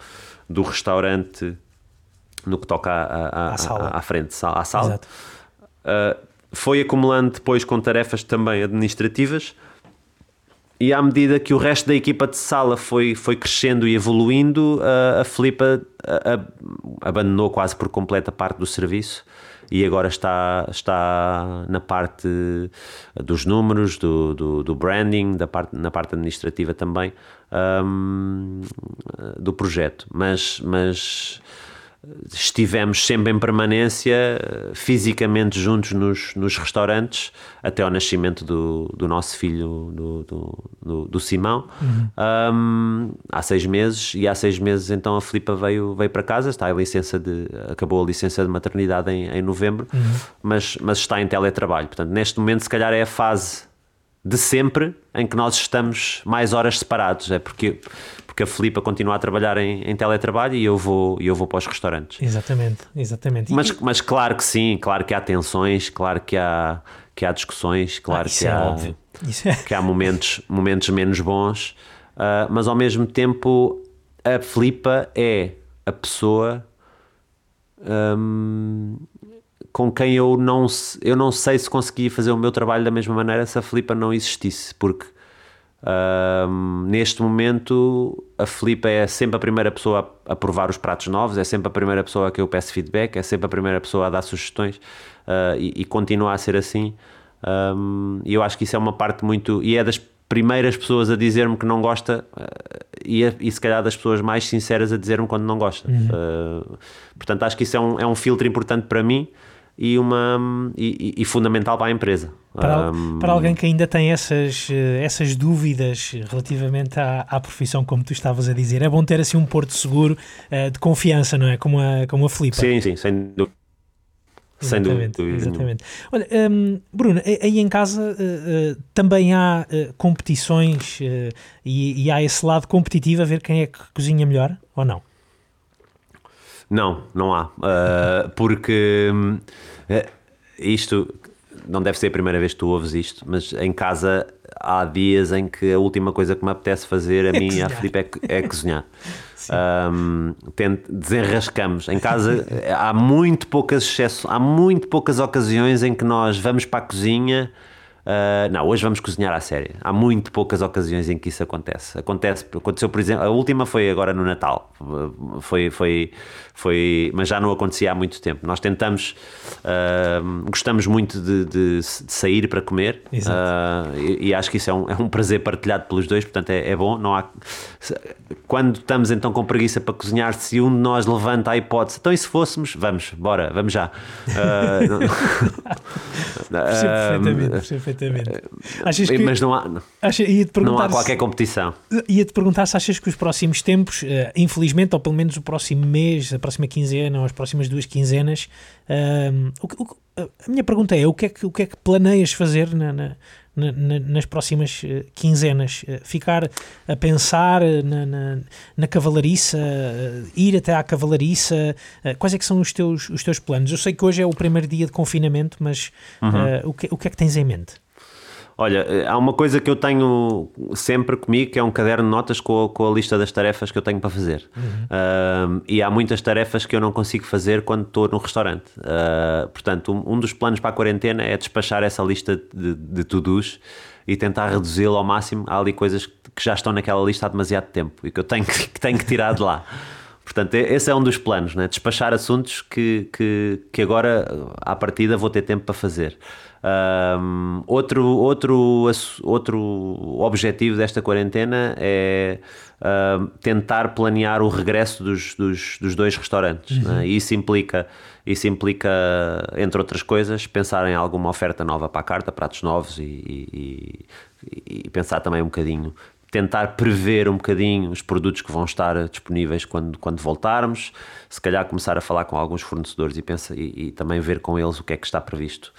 do restaurante no que toca à, à, à, sala. à frente à sala. Uh, foi acumulando depois com tarefas também administrativas e à medida que o resto da equipa de sala foi, foi crescendo e evoluindo, a, a Filipa abandonou quase por completo a parte do serviço e agora está, está na parte dos números, do, do, do branding, da parte, na parte administrativa também um, do projeto. Mas, mas estivemos sempre em permanência, fisicamente juntos nos, nos restaurantes, até ao nascimento do, do nosso filho, do, do, do, do Simão, uhum. um, há seis meses. E há seis meses, então, a Filipa veio, veio para casa, está em licença de, acabou a licença de maternidade em, em novembro, uhum. mas, mas está em teletrabalho. Portanto, neste momento, se calhar é a fase de sempre em que nós estamos mais horas separados. É porque, porque a Filipa continua a trabalhar em, em teletrabalho e eu vou, eu vou para os restaurantes. Exatamente, exatamente. Mas, e... mas claro que sim, claro que há tensões, claro que há, que há discussões, claro ah, que, é há. É... que há momentos, momentos menos bons, uh, mas ao mesmo tempo a Filipa é a pessoa. Um, com quem eu não, eu não sei se conseguia fazer o meu trabalho da mesma maneira se a Filipa não existisse, porque neste momento a Filipa é sempre a primeira pessoa a, a, provar os pratos novos, é sempre a primeira pessoa a que eu peço feedback, é sempre a primeira pessoa a dar sugestões uh, e, e, continua a ser assim. Um, e eu acho que isso é uma parte muito. E é das primeiras pessoas a dizer-me que não gosta uh, e, e se calhar das pessoas mais sinceras a dizer-me quando não gosta. Uhum. Uh, portanto, acho que isso é um, é um filtro importante para mim e, uma, e, e fundamental para a empresa. Para, um, para, alguém que ainda tem essas, eh, essas dúvidas relativamente à, à profissão, como tu estavas a dizer, é bom ter assim um porto seguro uh, de confiança, não é? Como a, como a Filipa. Sim, sim, sem dúvida. Sem exatamente, dúvida. Exatamente. Olha, um, Bruno, aí em casa uh, uh, também há competições e, e há esse lado competitivo a ver quem é que cozinha melhor ou não? Não, não há. Uh, porque uh, isto não deve ser a primeira vez que tu ouves isto, mas em casa há dias em que a última coisa que me apetece fazer a é mim e a Filipe é, é cozinhar. Um, desenrascamos. Em casa há muito poucas excesso, há muito poucas ocasiões em que nós vamos para a cozinha Uh, não, hoje vamos cozinhar à série. Há muito poucas ocasiões em que isso acontece. Acontece, aconteceu, por exemplo, a última foi agora no Natal. Foi, foi, foi, mas já não acontecia há muito tempo. Nós tentamos, uh, gostamos muito de, de, de, sair para comer uh, e, e, acho que isso é um, é um prazer partilhado pelos dois, portanto é, é bom. Não há, quando estamos então com preguiça para cozinhar, se um de nós levanta a hipótese, então e se fôssemos, vamos, bora, vamos já. percebo perfeitamente perfeitamente. Eh, achas que, Mas não há, não há qualquer competição. Ia-te perguntar se achas que os próximos tempos, uh, infelizmente, ou pelo menos o próximo mês, a próxima quinzena, ou as próximas duas quinzenas, uh, o, o, a minha pergunta é: o que é que, o que, é que planeias fazer na, na na, nas próximas eh, quinzenas. Ficar a pensar na cavalariça, ir até à cavalariça. Quais é que são os teus, os teus planos? Eu sei que hoje é o primeiro dia de confinamento, mas uhum. uh, o, que, o que é que tens em mente? Olha, eh, há uma coisa que eu tenho sempre comigo, que é um caderno de notas com a, com a lista das tarefas que eu tenho para fazer. Uhum. Uh, e há muitas tarefas que eu não consigo fazer quando estou no restaurante. Uh, portanto, um, um, dos planos para a quarentena é despachar essa lista de, de to-dos e tentar reduzi-la ao máximo. Há ali coisas que já estão naquela lista há demasiado tempo e que eu tenho que, que tenho que tirar de lá. Portanto, esse é um dos planos, né? despachar assuntos que, que, que agora, à partida, vou ter tempo para fazer. Um, outro, outro, outro objetivo desta quarentena é uh, tentar planear o regresso dos, dos, dos dois restaurantes. Uhum. Né? Isso, implica, isso implica, entre outras coisas, pensar em alguma oferta nova para a carta, pratos novos e, e, e pensar também um bocadinho tentar prever um bocadinho os produtos que vão estar disponíveis quando, quando voltarmos, se calhar começar a falar com alguns fornecedores e, pensa, e, e também ver com eles o que é que está previsto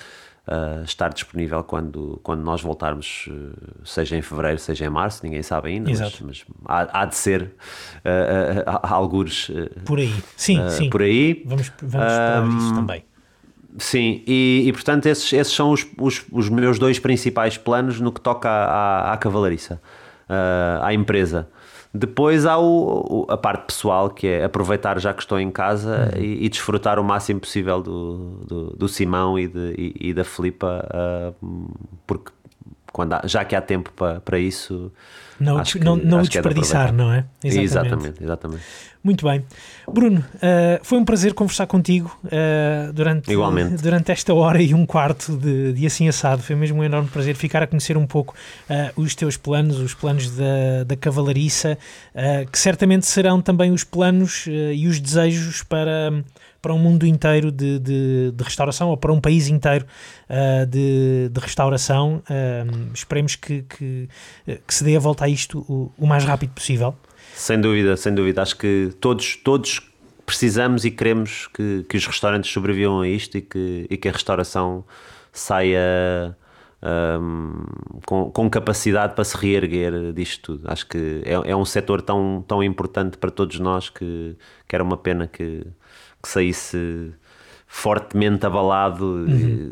uh, estar disponível quando, quando nós voltarmos, uh, seja em fevereiro, seja em março, ninguém sabe ainda, Exato. mas, mas há, há, de ser uh, algures por aí. Sim, sim. Por aí. Vamos, vamos esperar isso também. Sim, e, e, portanto esses, esses são os, os, os, meus dois principais planos no que toca à, à, à cavalariça, uh, à empresa. Depois há o, a parte pessoal, que é aproveitar já que estou em casa uhum. e, e, desfrutar o máximo possível do, do, do Simão e, de, e, e da Filipa, uh, porque quando há, já que há tempo para, para isso. Não, acho não, que- não acho é de desperdiçar, não é? Exatamente, exatamente. Muito bem. Bruno, eh, foi um prazer conversar contigo eh, durante, Igualmente. durante esta hora e um quarto de, de Assim Assado. Foi mesmo um enorme prazer ficar a conhecer um pouco eh, os teus planos, os planos da, da cavalariça, que certamente serão também os planos e os desejos para, para um mundo inteiro de, de, de restauração ou para um país inteiro eh, de, de restauração. Eh, esperemos que, que, que se dê a volta a isto o, o mais rápido possível. Sem dúvida, sem dúvida. Acho que todos, todos precisamos e queremos que, que os restaurantes sobrevivam a isto e que, e que a restauração saia hum, com, com capacidade para se reerguer disto tudo. Acho que é, é um setor tão, tão importante para todos nós que, que era uma pena que, que saísse fortemente abalado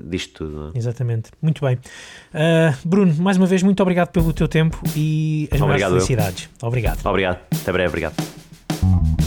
disto tudo. é? Exatamente. Muito bem. Uh, Bruno, mais uma vez, muito obrigado pelo teu tempo e as maiores Obrigado eu. felicidades. Obrigado. Obrigado. Até breve. Obrigado.